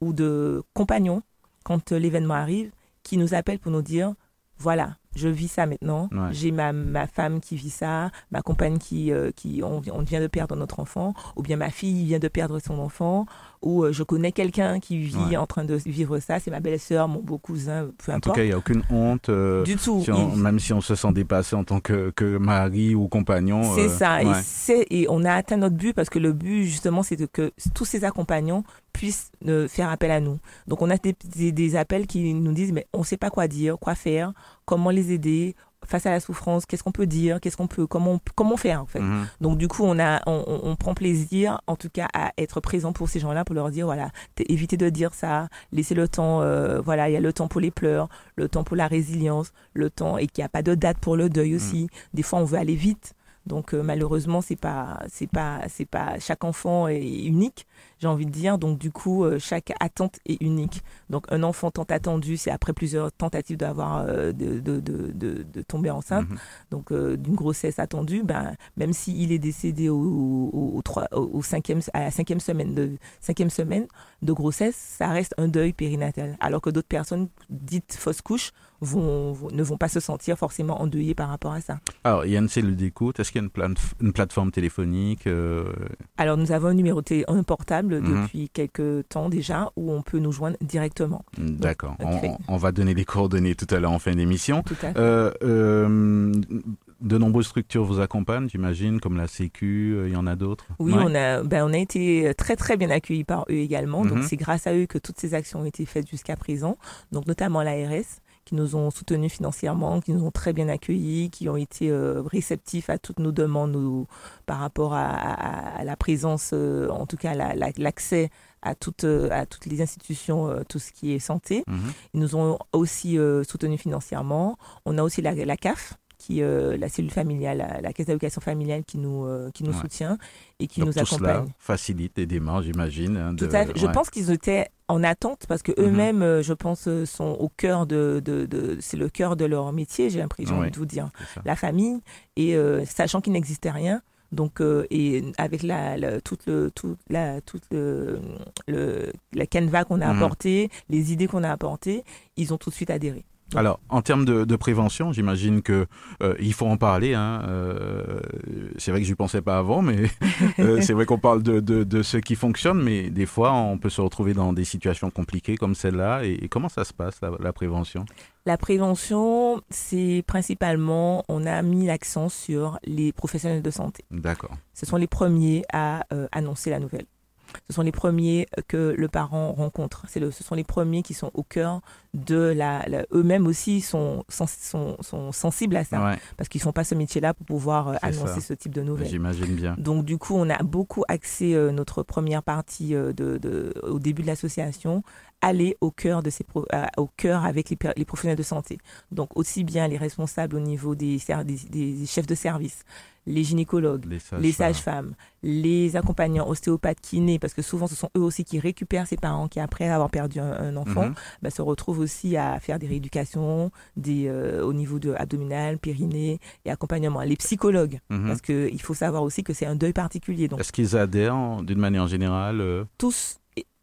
ou de compagnons quand l'événement arrive qui nous appellent pour nous dire voilà, je vis ça maintenant. J'ai ma, ma femme qui vit ça, ma compagne qui, euh, qui on, on, vient de perdre notre enfant, ou bien ma fille vient de perdre son enfant, ou euh, je connais quelqu'un qui vit en train de vivre ça, c'est ma belle-sœur, mon beau cousin, peu importe. En tout cas, il n'y a aucune honte. Euh, du tout. Même si on se sent dépassé en tant que, que mari ou compagnon. C'est ça. Et, et, on a atteint notre but parce que le but, justement, c'est que tous ces accompagnants puissent faire appel à nous. Donc, on a des, des, des appels qui nous disent, mais on ne sait pas quoi dire, quoi faire, comment les aider face à la souffrance, qu'est-ce qu'on peut dire, qu'est-ce qu'on peut, comment, comment faire en fait. Mhm. Donc du coup, on a, on, prend plaisir, en tout cas, à être présent pour ces gens-là, pour leur dire voilà, évitez de dire ça, laissez le temps, euh, voilà, il y a le temps pour les pleurs, le temps pour la résilience, le temps et qu'il n'y a pas de date pour le deuil aussi. Mhm. Des fois, on veut aller vite. Donc euh, malheureusement, c'est pas, c'est pas, c'est pas chaque enfant est unique j'ai envie de dire. Donc du coup, euh, chaque attente est unique. Donc un enfant tant attendu, c'est après plusieurs tentatives d'avoir euh, de, de, de, de, tomber enceinte, mhm. donc euh, d'une grossesse attendue, ben, même s'il est décédé au, au, au, cinquième, à la cinquième semaine, de, cinquième semaine de grossesse, ça reste un deuil périnatal. Alors que d'autres personnes dites fausses couches vont, ne vont pas se sentir forcément endeuillées par rapport à ça. Alors, il y a une cellule d'écoute. Est-ce qu'il y a une, une plateforme téléphonique Alors, nous avons un numéro un portable Mhm. depuis quelques temps déjà où on peut nous joindre directement. D'accord. On, va donner les coordonnées tout à l'heure en fin d'émission. Euh, euh, de nombreuses structures vous accompagnent, j'imagine, comme la Sécu, euh, il y en a d'autres Oui, on, a, ben, on a été très très bien accueillis par eux également. Donc mhm. c'est grâce à eux que toutes ces actions ont été faites jusqu'à présent. Donc notamment l'ARS qui nous ont soutenus financièrement, qui nous ont très bien accueillis, qui ont été euh, réceptifs à toutes nos demandes par rapport à, la présence, euh, en tout cas l'accès à toutes, euh, à toutes les institutions, tout ce qui est santé. Mhm. Ils nous ont aussi soutenus financièrement. On a aussi la CAF, qui, euh, la cellule familiale, la, caisse d'allocation familiale qui nous, euh, qui nous soutient et qui nous accompagne. Cela facilite les démarches, j'imagine. Hein, tout à fait. Je pense qu'ils étaient en attente parce que mhm. eux-mêmes, euh, je pense, sont au cœur de, de, de c'est le cœur de leur métier. J'ai l'impression de vous dire, la famille et sachant qu'il n'existait rien. Donc, et avec la, toute le, toute la, toute le, le, la canevas qu'on a mhm. apporté, les idées qu'on a apportées, ils ont tout de suite adhéré. Alors, en termes de, prévention, j'imagine que euh, il faut en parler. Hein, euh, c'est vrai que je n'y pensais pas avant, mais euh, c'est vrai qu'on parle de, ce qui fonctionne, mais des fois, on peut se retrouver dans des situations compliquées comme celle-là. Et, comment ça se passe, la, prévention? La prévention, c'est principalement, on a mis l'accent sur les professionnels de santé. D'accord. Ce sont les premiers à annoncer la nouvelle ce sont les premiers que le parent rencontre. C'est le, ce sont les premiers qui sont au cœur de la. Eux-mêmes aussi sont, sont, sont, sensibles à ça. Parce qu'ils ne font pas ce métier-là pour pouvoir euh, annoncer ce type de nouvelles. J'imagine bien. Donc, du coup, on a beaucoup axé euh, notre première partie euh, de, de, au début de l'association aller au cœur de ces au cœur avec les, les, professionnels de santé. Donc aussi bien les responsables au niveau des, des, des chefs de service, les gynécologues, les sages-femmes, les, accompagnants ostéopathes, kinés, parce que souvent ce sont eux aussi qui récupèrent ces parents qui, après avoir perdu un, enfant, mhm. bah, se retrouvent aussi à faire des rééducations des, euh, au niveau de abdominal, périnée et accompagnement. Les psychologues, mhm. parce qu'il faut savoir aussi que c'est un deuil particulier. Est-ce qu'ils adhèrent d'une manière générale euh? Tous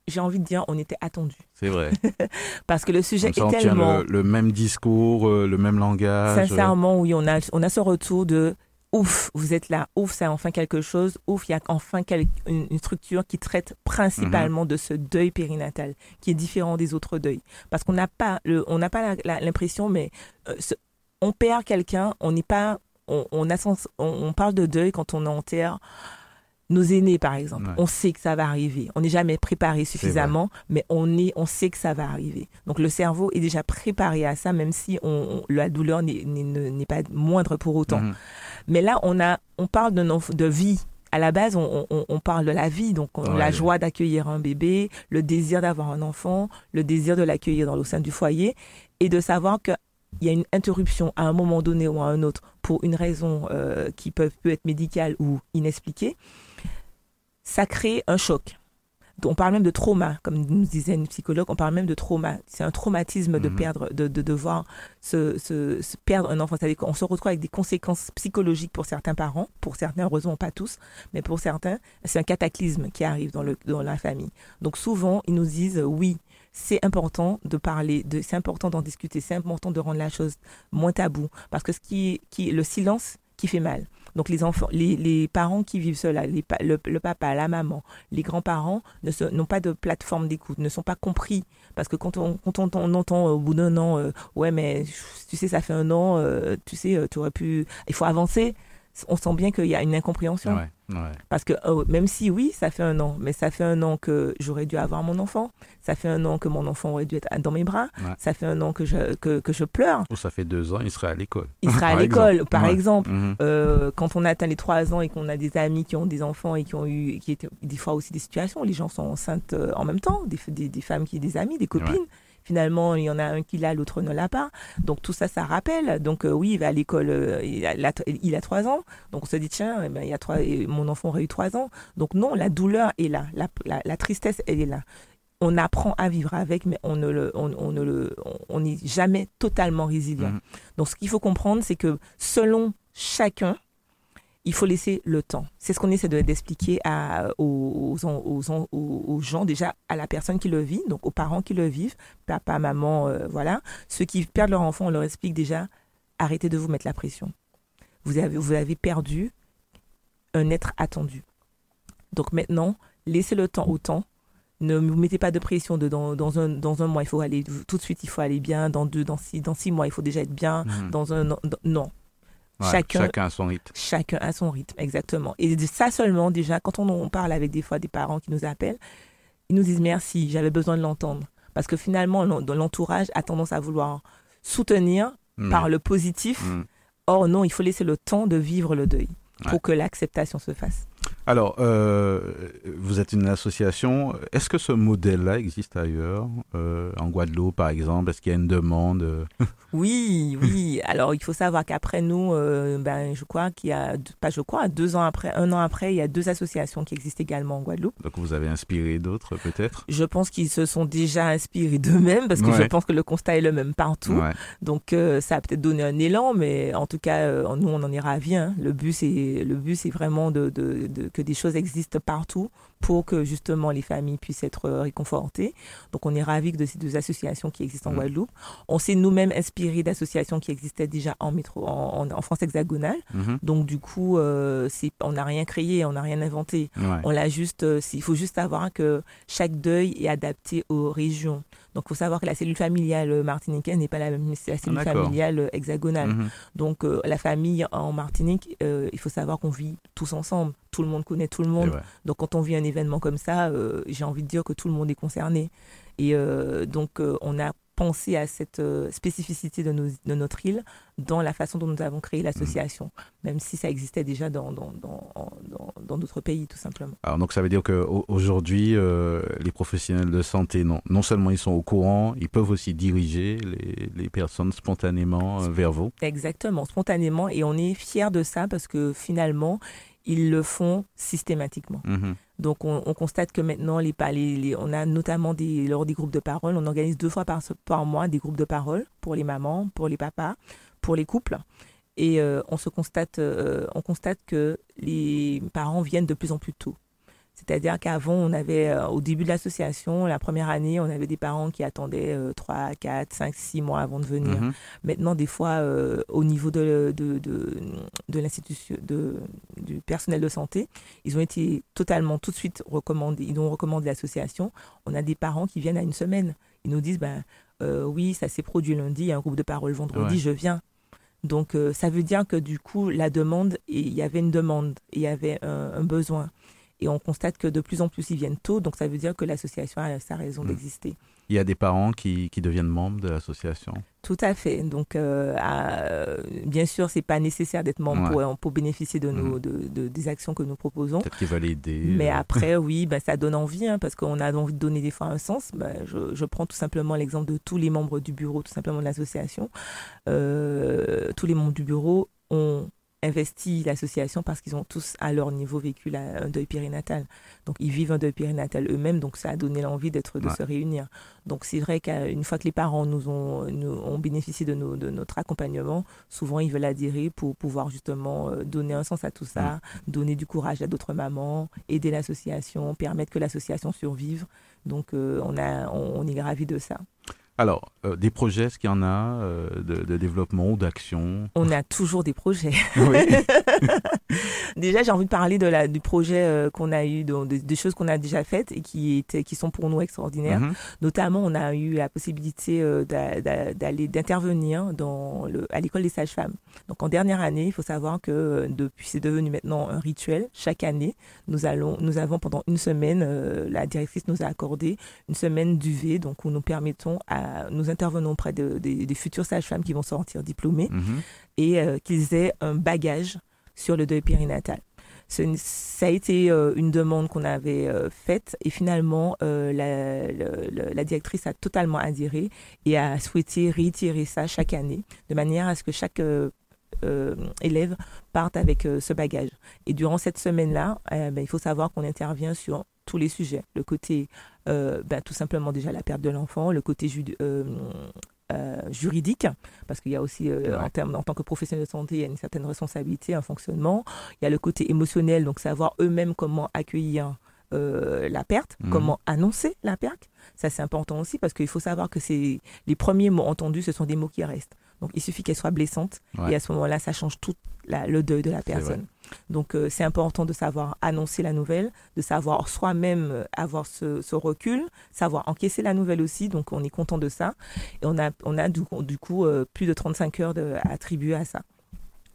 j'ai envie de dire, on était attendus. C'est vrai. Parce que le sujet est tellement... Le, le, même discours, euh, le même langage. Sincèrement, oui, on a, on a ce retour de ouf, vous êtes là, ouf, c'est enfin quelque chose, ouf, il y a enfin une, structure qui traite principalement de ce deuil périnatal, qui est différent des autres deuils. Parce qu'on n'a pas, on n'a pas l'impression, mais euh, on perd quelqu'un, on n'est pas, on, on, a on, parle de deuil quand on enterre nos aînés, par exemple, on sait que ça va arriver. On n'est jamais préparé suffisamment, mais on est, on sait que ça va arriver. Donc le cerveau est déjà préparé à ça, même si on, la douleur n'est pas moindre pour autant. Mhm. Mais là, on a, on parle de, de vie. À la base, on, on, parle de la vie, donc la joie d'accueillir un bébé, le désir d'avoir un enfant, le désir de l'accueillir dans le sein du foyer, et de savoir que il y a une interruption à un moment donné ou à un autre pour une raison euh, qui peut, peut être médicale ou inexpliquée, ça crée un choc. On parle même de trauma, comme nous disait une psychologue, on parle même de trauma. C'est un traumatisme de mhm. perdre, de, de devoir se, se, perdre un enfant. C'est-à-dire qu'on se retrouve avec des conséquences psychologiques pour certains parents, pour certains, heureusement pas tous, mais pour certains, c'est un cataclysme qui arrive dans, le, dans la famille. Donc souvent, ils nous disent oui, c'est important de parler, de, c'est important d'en discuter, c'est important de rendre la chose moins tabou. Parce que ce qui, qui, le silence qui fait mal. Donc les enfants, les, parents qui vivent les, le, papa, la maman, les grands-parents n'ont pas de plateforme d'écoute, ne sont pas compris. Parce que quand on, quand on, entend au bout d'un an, euh, ouais mais tu sais ça fait un an, euh, tu sais euh, tu aurais pu, il faut avancer on sent bien qu'il y a une incompréhension. Parce que oh, même si oui, ça fait un an, mais ça fait un an que j'aurais dû avoir mon enfant, ça fait un an que mon enfant aurait dû être dans mes bras, ça fait un an que je, que, je pleure. Ou ça fait deux ans, il serait à l'école. Il serait à l'école, par exemple. Mhm. Euh, quand on atteint les trois ans et qu'on a des amis qui ont des enfants et qui ont eu, qui étaient des fois aussi des situations où les gens sont enceintes euh, en même temps, des, des, femmes qui ont des amis, des copines. Finalement, il y en a un qui l'a, l'autre ne l'a pas. Donc tout ça, ça rappelle. Donc euh, oui, il va à l'école, euh, il, a, trois ans. Donc on se dit, tiens, eh ben, il y a trois, mon enfant aurait eu trois ans. Donc non, la douleur est là, la, tristesse, elle est là on apprend à vivre avec, mais on ne le, on, ne le, on n'est jamais totalement résilient. Mmh. Donc, ce qu'il faut comprendre, c'est que selon chacun, il faut laisser le temps. C'est ce qu'on essaie d'expliquer aux, aux, gens, déjà à la personne qui le vit, donc aux parents qui le vivent, papa, maman, euh, voilà. Ceux qui perdent leur enfant, on leur explique déjà, arrêtez de vous mettre la pression. Vous avez, vous avez perdu un être attendu. Donc maintenant, laissez le temps au temps. Ne vous mettez pas de pression de, dans, dans, un, dans un mois, il faut aller tout de suite, il faut aller bien. Dans deux, dans six, dans six mois, il faut déjà être bien. Mmh. Dans un, non, chacun, chacun a son rythme. Chacun a son rythme, exactement. Et de ça seulement, déjà, quand on, parle avec des fois des parents qui nous appellent, ils nous disent merci, j'avais besoin de l'entendre. Parce que finalement, l'entourage a tendance à vouloir soutenir par le positif. Mm. Or, non, il faut laisser le temps de vivre le deuil pour que l'acceptation se fasse. Alors, euh, vous êtes une association. Est-ce que ce modèle-là existe ailleurs, euh, en Guadeloupe par exemple? Est-ce qu'il y a une demande Oui, oui. Alors, il faut savoir qu'après nous, euh, ben, je crois qu'il y a, pas je crois, deux ans après, un an après, il y a deux associations qui existent également en Guadeloupe. Donc, vous avez inspiré d'autres peut-être? Je pense qu'ils se sont déjà inspirés d'eux-mêmes parce que je pense que le constat est le même partout. Donc, ça a peut-être donné un élan, mais en tout cas, nous, on en est ravis. Hein. Le but, c'est le but, c'est vraiment de, de, de que des choses existent partout pour que justement les familles puissent être euh, réconfortées. Donc on est ravis de ces deux associations qui existent en mmh. Guadeloupe. On s'est nous-mêmes inspirés d'associations qui existaient déjà en, métro, en, France hexagonale. Mmh. Donc du coup, euh, on n'a rien créé, on n'a rien inventé. On l'a juste, euh, il faut juste savoir que chaque deuil est adapté aux régions. Donc, il faut savoir que la cellule familiale martiniquaise n'est pas la même que la cellule familiale hexagonale. Mhm. Donc, euh, la famille en Martinique, euh, il faut savoir qu'on vit tous ensemble. Tout le monde connaît tout le monde. Donc, quand on vit un événement comme ça, euh, j'ai envie de dire que tout le monde est concerné. Et donc, on a penser à cette euh, spécificité de, de, notre île dans la façon dont nous avons créé l'association, mm. même si ça existait déjà dans dans d'autres pays, tout simplement. Alors, donc, ça veut dire qu'aujourd'hui, euh, les professionnels de santé, non, non seulement ils sont au courant, ils peuvent aussi diriger les, les personnes spontanément euh, vers vous. Exactement, spontanément, et on est fiers de ça parce que finalement, ils le font systématiquement. Mm-hmm. Donc, on, constate que maintenant, les, les, on a notamment des, lors des groupes de parole, on organise deux fois par, par mois des groupes de parole pour les mamans, pour les papas, pour les couples. Et euh, on, se constate, euh, on constate que les parents viennent de plus en plus tôt. C'est-à-dire qu'avant, on avait, euh, au début de l'association, la première année, on avait des parents qui attendaient 3, 4, 5, 6 mois avant de venir. Mhm. Maintenant, des fois, euh, au niveau de, de, de, l'institution, du personnel de santé, ils ont été totalement, tout de suite recommandés. Ils ont recommandé l'association. On a des parents qui viennent à une semaine. Ils nous disent, ben, euh, oui, ça s'est produit lundi, il y a un groupe de parole vendredi, je viens. Donc, ça veut dire que du coup, la demande, il y avait une demande, il y avait un besoin. Et on constate que de plus en plus ils viennent tôt, donc ça veut dire que l'association a sa raison hmm. d'exister. Il y a des parents qui, qui deviennent membres de l'association Tout à fait. Donc, euh, euh, bien sûr, c'est pas nécessaire d'être membre pour, pour, bénéficier de nos, hmm. de, des actions que nous proposons. Peut-être qu'ils veulent aider. Mais euh. après, oui, ben, ça donne envie, hein, parce qu'on a envie de donner des fois un sens. Ben, je, je, prends tout simplement l'exemple de tous les membres du bureau, tout simplement de l'association. tous les membres du bureau ont investi l'association parce qu'ils ont tous à leur niveau vécu un deuil périnatal. Donc ils vivent un deuil périnatal eux-mêmes, donc ça a donné l'envie d'être de se réunir. Donc c'est vrai qu'une fois que les parents nous ont, nous ont bénéficié de, nos, de notre accompagnement, souvent ils veulent adhérer pour pouvoir justement euh, donner un sens à tout ça, mm. donner du courage à d'autres mamans, aider l'association, permettre que l'association survive. Donc euh, on, a, on, on est gravi de ça. Alors, euh, des projets, est-ce qu'il y en a euh, de, développement ou d'action? On a toujours des projets. déjà, j'ai envie de parler de la, du projet euh, qu'on a eu, des choses qu'on a déjà faites et qui, étaient, qui sont pour nous extraordinaires. Mhm. Notamment, on a eu la possibilité d'aller d'intervenir à l'école des sages-femmes. Donc, en dernière année, il faut savoir que depuis, c'est devenu maintenant un rituel. Chaque année, nous, allons, nous avons pendant une semaine, la directrice nous a accordé une semaine d'UV, donc où nous permettons à nous intervenons auprès de, des futures sages-femmes qui vont sortir diplômées mhm. et euh, qu'ils aient un bagage sur le deuil périnatal. ça a été euh, une demande qu'on avait euh, faite et finalement la, la, directrice a totalement adhéré et a souhaité réitérer ça chaque année de manière à ce que chaque élève parte avec ce bagage. Et durant cette semaine-là, ben, il faut savoir qu'on intervient sur tous les sujets. Le côté, euh, ben, tout simplement déjà la perte de l'enfant, le côté euh, euh, juridique, parce qu'il y a aussi, en, termes, en tant que professionnel de santé, il y a une certaine responsabilité, un fonctionnement. Il y a le côté émotionnel, donc savoir eux-mêmes comment accueillir la perte, mhm. comment annoncer la perte. Ça, c'est important aussi parce qu'il faut savoir que c'est les premiers mots entendus, ce sont des mots qui restent. Donc, il suffit qu'elle soit blessante et à ce moment-là, ça change tout le deuil de la personne. Donc, euh, c'est important de savoir annoncer la nouvelle, de savoir soi-même euh, avoir ce, recul, savoir encaisser la nouvelle aussi. Donc, on est content de ça. Et on a, on a du, coup euh, plus de 35 heures attribuées à ça.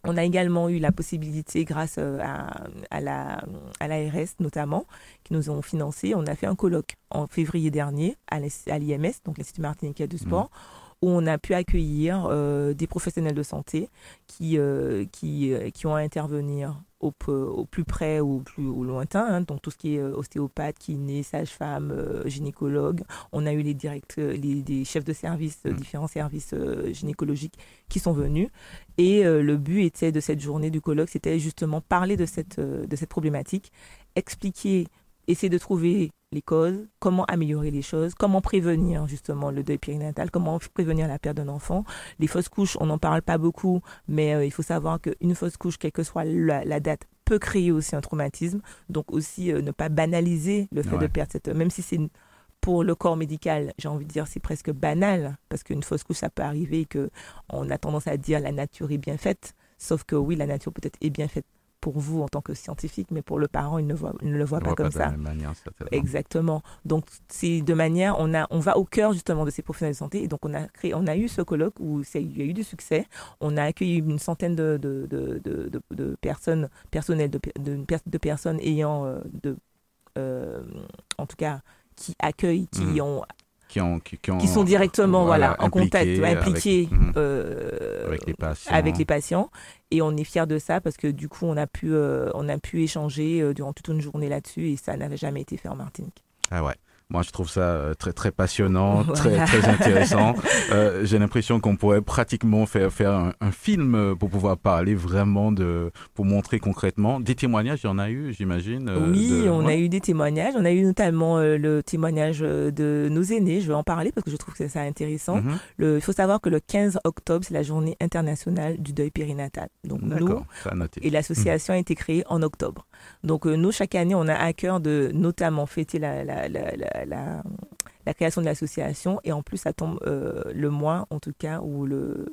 On a également eu la possibilité, grâce à, à la à l'ARS notamment, qui nous ont financé, on a fait un colloque en février dernier à l'IMS, donc l'Institut Martiniquais de Sport. Mmh où on a pu accueillir euh, des professionnels de santé qui, euh, qui, euh, qui ont à intervenir au, au, plus près ou au plus au lointain, hein, donc tout ce qui est ostéopathe, kiné, sage-femme, gynécologue. On a eu les, directs, les, chefs de service, mmh. différents services gynécologiques qui sont venus. Et le but était de cette journée du colloque, c'était justement parler de cette, de cette problématique, expliquer, essayer de trouver les causes, comment améliorer les choses, comment prévenir justement le deuil périnatal, comment prévenir la perte d'un enfant. Les fausses couches, on n'en parle pas beaucoup, mais euh, il faut savoir qu'une fausse couche, quelle que soit la, date, peut créer aussi un traumatisme. Donc aussi euh, ne pas banaliser le fait de perdre cette... Même si c'est pour le corps médical, j'ai envie de dire c'est presque banal, parce qu'une fausse couche, ça peut arriver et qu'on a tendance à dire la nature est bien faite. Sauf que oui, la nature peut-être est bien faite pour vous en tant que scientifique, mais pour le parent, il ne, voit, il ne le voit pas comme ça. Exactement. Donc, c'est de manière, on, a, on va au cœur justement de ces professionnels de santé. Et donc, on a, créé, on a eu ce colloque où il y a eu du succès. On a accueilli une centaine de, de, de, de, personnes, personnelles, de, de, personnes ayant, euh, de, euh, en tout cas, qui accueillent, qui mmh. ont qui, sont directement voilà, en contact, impliqués mhm. euh, avec, les patients. avec les patients. Et on est fiers de ça parce que du coup, on a pu, euh, on a pu échanger euh, durant toute une journée là-dessus et ça n'avait jamais été fait en Martinique. Ah ouais. Moi, je trouve ça euh, très très passionnant, très très intéressant. Euh, J'ai l'impression qu'on pourrait pratiquement faire faire un, film euh, pour pouvoir parler vraiment de, pour montrer concrètement des témoignages. Il y en a eu, j'imagine. Euh, oui, on a eu des témoignages. On a eu notamment le témoignage de nos aînés. Je vais en parler parce que je trouve que c'est intéressant. Mhm. le, il faut savoir que le 15 octobre, c'est la journée internationale du deuil périnatal. Donc nous et l'association a été créée en octobre. Donc nous, chaque année, on a à cœur de notamment fêter la, la, la la, création de l'association et en plus ça tombe euh, le mois en tout cas où le,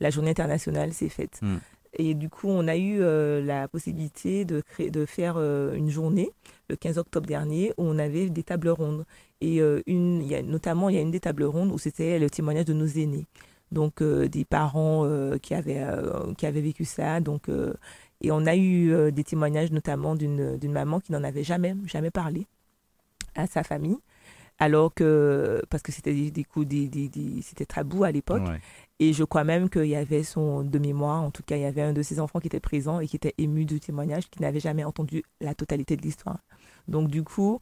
la journée internationale s'est faite. Hmm. Et du coup, on a eu euh, la possibilité de, créer, de faire euh, une journée le 15 octobre dernier où on avait des tables rondes. Et une, y a, notamment, il y a une des tables rondes où c'était le témoignage de nos aînés. Donc, des parents qui, avaient, qui avaient vécu ça. Donc, et on a eu des témoignages notamment d'une maman qui n'en avait jamais, jamais parlé à sa famille, alors que, parce que c'était des, coups, des, c'était tabou à l'époque. Et je crois même qu'il y avait son de mémoire, en tout cas, il y avait un de ses enfants qui était présent et qui était ému du témoignage, qui n'avait jamais entendu la totalité de l'histoire. Donc, du coup,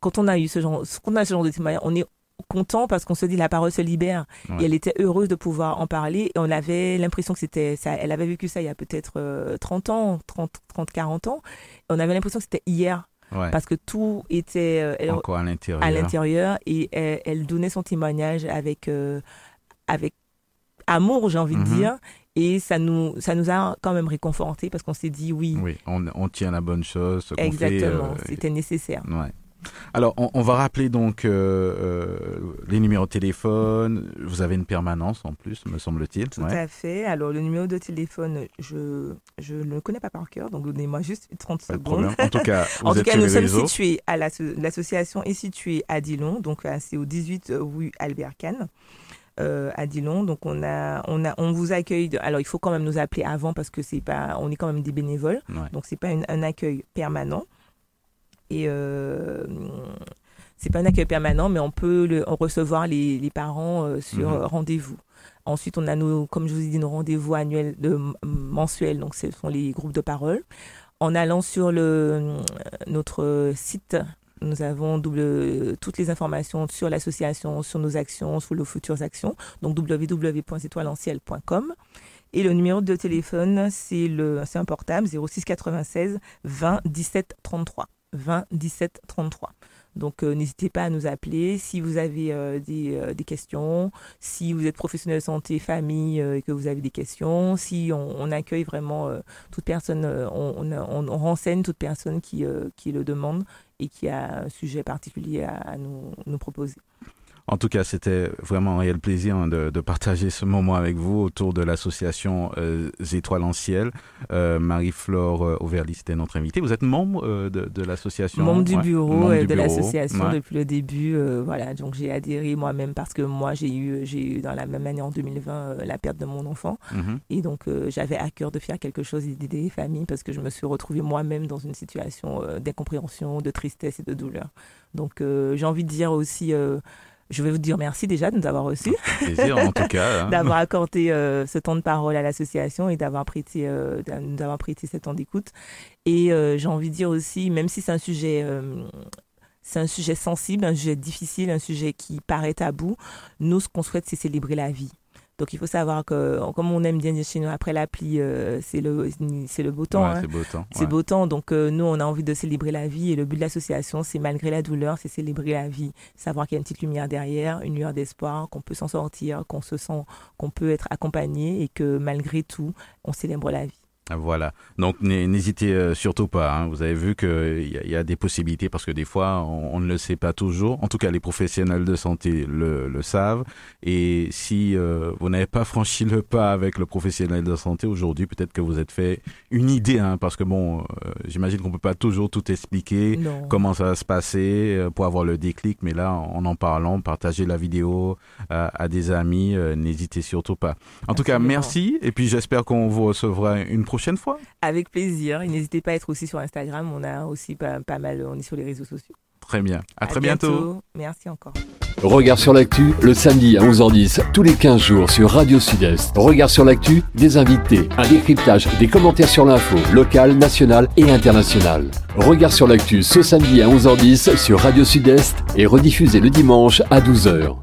quand on a eu ce genre, qu'on a ce genre de témoignage, on est content parce qu'on se dit la parole se libère. Ouais. Et elle était heureuse de pouvoir en parler. Et on avait l'impression que c'était ça. Elle avait vécu ça il y a peut-être euh, 30 ans, 30, 30, 40 ans. On avait l'impression que c'était hier Ouais. parce que tout était euh, elle- Encore à l'intérieur. à l'intérieur et elle, elle donnait son témoignage avec, euh, avec amour, j'ai envie Mhm. de dire. Et ça nous, ça nous a quand même réconforté parce qu'on s'est dit oui, Oui, on, on tient la bonne chose. ce qu'on fait, exactement, euh, c'était nécessaire. Ouais. Alors, on, on va rappeler donc euh, euh, les numéros de téléphone. Vous avez une permanence en plus, me semble-t-il. Tout Ouais. à fait. Alors, le numéro de téléphone, je je ne le connais pas par cœur, donc donnez-moi juste 30 Pas de secondes. En tout cas, vous En tout êtes cas, sur nous sommes réseaux. situés à l'asso- l'association est située à Dillon, donc euh, c'est au 18 rue Albert Kahn. euh, à Dillon, donc on a, on a, on vous accueille. de- alors il faut quand même nous appeler avant parce que c'est pas, on est quand même des bénévoles, Ouais. donc c'est pas une- un accueil permanent. Et euh, c'est pas un accueil permanent, mais on peut le, recevoir les, les parents euh, sur Mhm. euh, rendez-vous. Ensuite, on a nos, comme je vous ai dit, nos rendez-vous annuels, de, mensuels, donc ce sont les groupes de parole. En allant sur le, notre site, nous avons double, toutes les informations sur l'association, sur nos actions, sur nos futures actions, donc www.étoilenciel.com. Et le numéro de téléphone, c'est un portable 06 96 20 17 33. 20 17 33. Donc euh, n'hésitez pas à nous appeler si vous avez euh, des, euh, des questions, si vous êtes professionnel de santé, famille et que vous avez des questions, si on, accueille vraiment toute personne, on, on, renseigne toute personne qui, le demande et qui a un sujet particulier à, nous proposer. En tout cas, c'était vraiment un réel plaisir hein, de, de partager ce moment avec vous autour de l'association euh, Étoiles en Ciel. Euh, Marie-Flore euh, Auverly, c'était notre invitée. Vous êtes membre euh, de, de l'association? Membre du Ouais. bureau Membre du de l'association Ouais. depuis le début. voilà, donc j'ai adhéré moi-même parce que moi j'ai eu, j'ai eu dans la même année en 2020 euh, la perte de mon enfant. Mhm. Et donc, j'avais à cœur de faire quelque chose et d'aider les familles parce que je me suis retrouvée moi-même dans une situation d'incompréhension, de tristesse et de douleur. Donc, j'ai envie de dire aussi, je vais vous dire merci déjà de nous avoir reçus, Plaisir, en tout cas. hein. d'avoir accordé euh, ce temps de parole à l'association et d'avoir prêté, euh, d'a- nous avoir prêté ce temps d'écoute. Et euh, j'ai envie de dire aussi, même si c'est un sujet... euh, c'est un sujet sensible, un sujet difficile, un sujet qui paraît tabou. Nous, ce qu'on souhaite, c'est célébrer la vie. Donc il faut savoir que, comme on aime bien dire chez nous, après la pluie, euh, c'est le, c'est le beau temps. Ouais, hein. c'est beau temps. C'est beau temps, donc euh, nous on a envie de célébrer la vie et le but de l'association c'est malgré la douleur, c'est célébrer la vie, savoir qu'il y a une petite lumière derrière, une lueur d'espoir, qu'on peut s'en sortir, qu'on se sent, qu'on peut être accompagné et que malgré tout on célèbre la vie. Voilà. Donc n'hé- n'hésitez euh, surtout pas. hein. Vous avez vu qu'il y, y a des possibilités parce que des fois on, on ne le sait pas toujours. En tout cas, les professionnels de santé le, le savent. Et si euh, vous n'avez pas franchi le pas avec le professionnel de santé aujourd'hui, peut-être que vous êtes fait une idée, hein, parce que bon, euh, j'imagine qu'on peut pas toujours tout expliquer. Non. Comment ça va se passer euh, pour avoir le déclic, mais là, en en parlant, partager la vidéo à, des amis, n'hésitez surtout pas. En tout cas, merci, et puis j'espère qu'on vous recevra une prochaine fois. Avec plaisir. Et n'hésitez pas à être aussi sur Instagram, on a aussi pas, pas mal, on est sur les réseaux sociaux. Très bien. À, très bientôt. Merci encore. Regard sur l'actu, le samedi à 11h10, tous les 15 jours sur Radio Sud-Est. Regard sur l'actu, des invités, un décryptage, des commentaires sur l'info, locale, nationale et internationale. Regard sur l'actu ce samedi à 11h10 sur Radio Sud-Est et rediffusé le dimanche à 12h.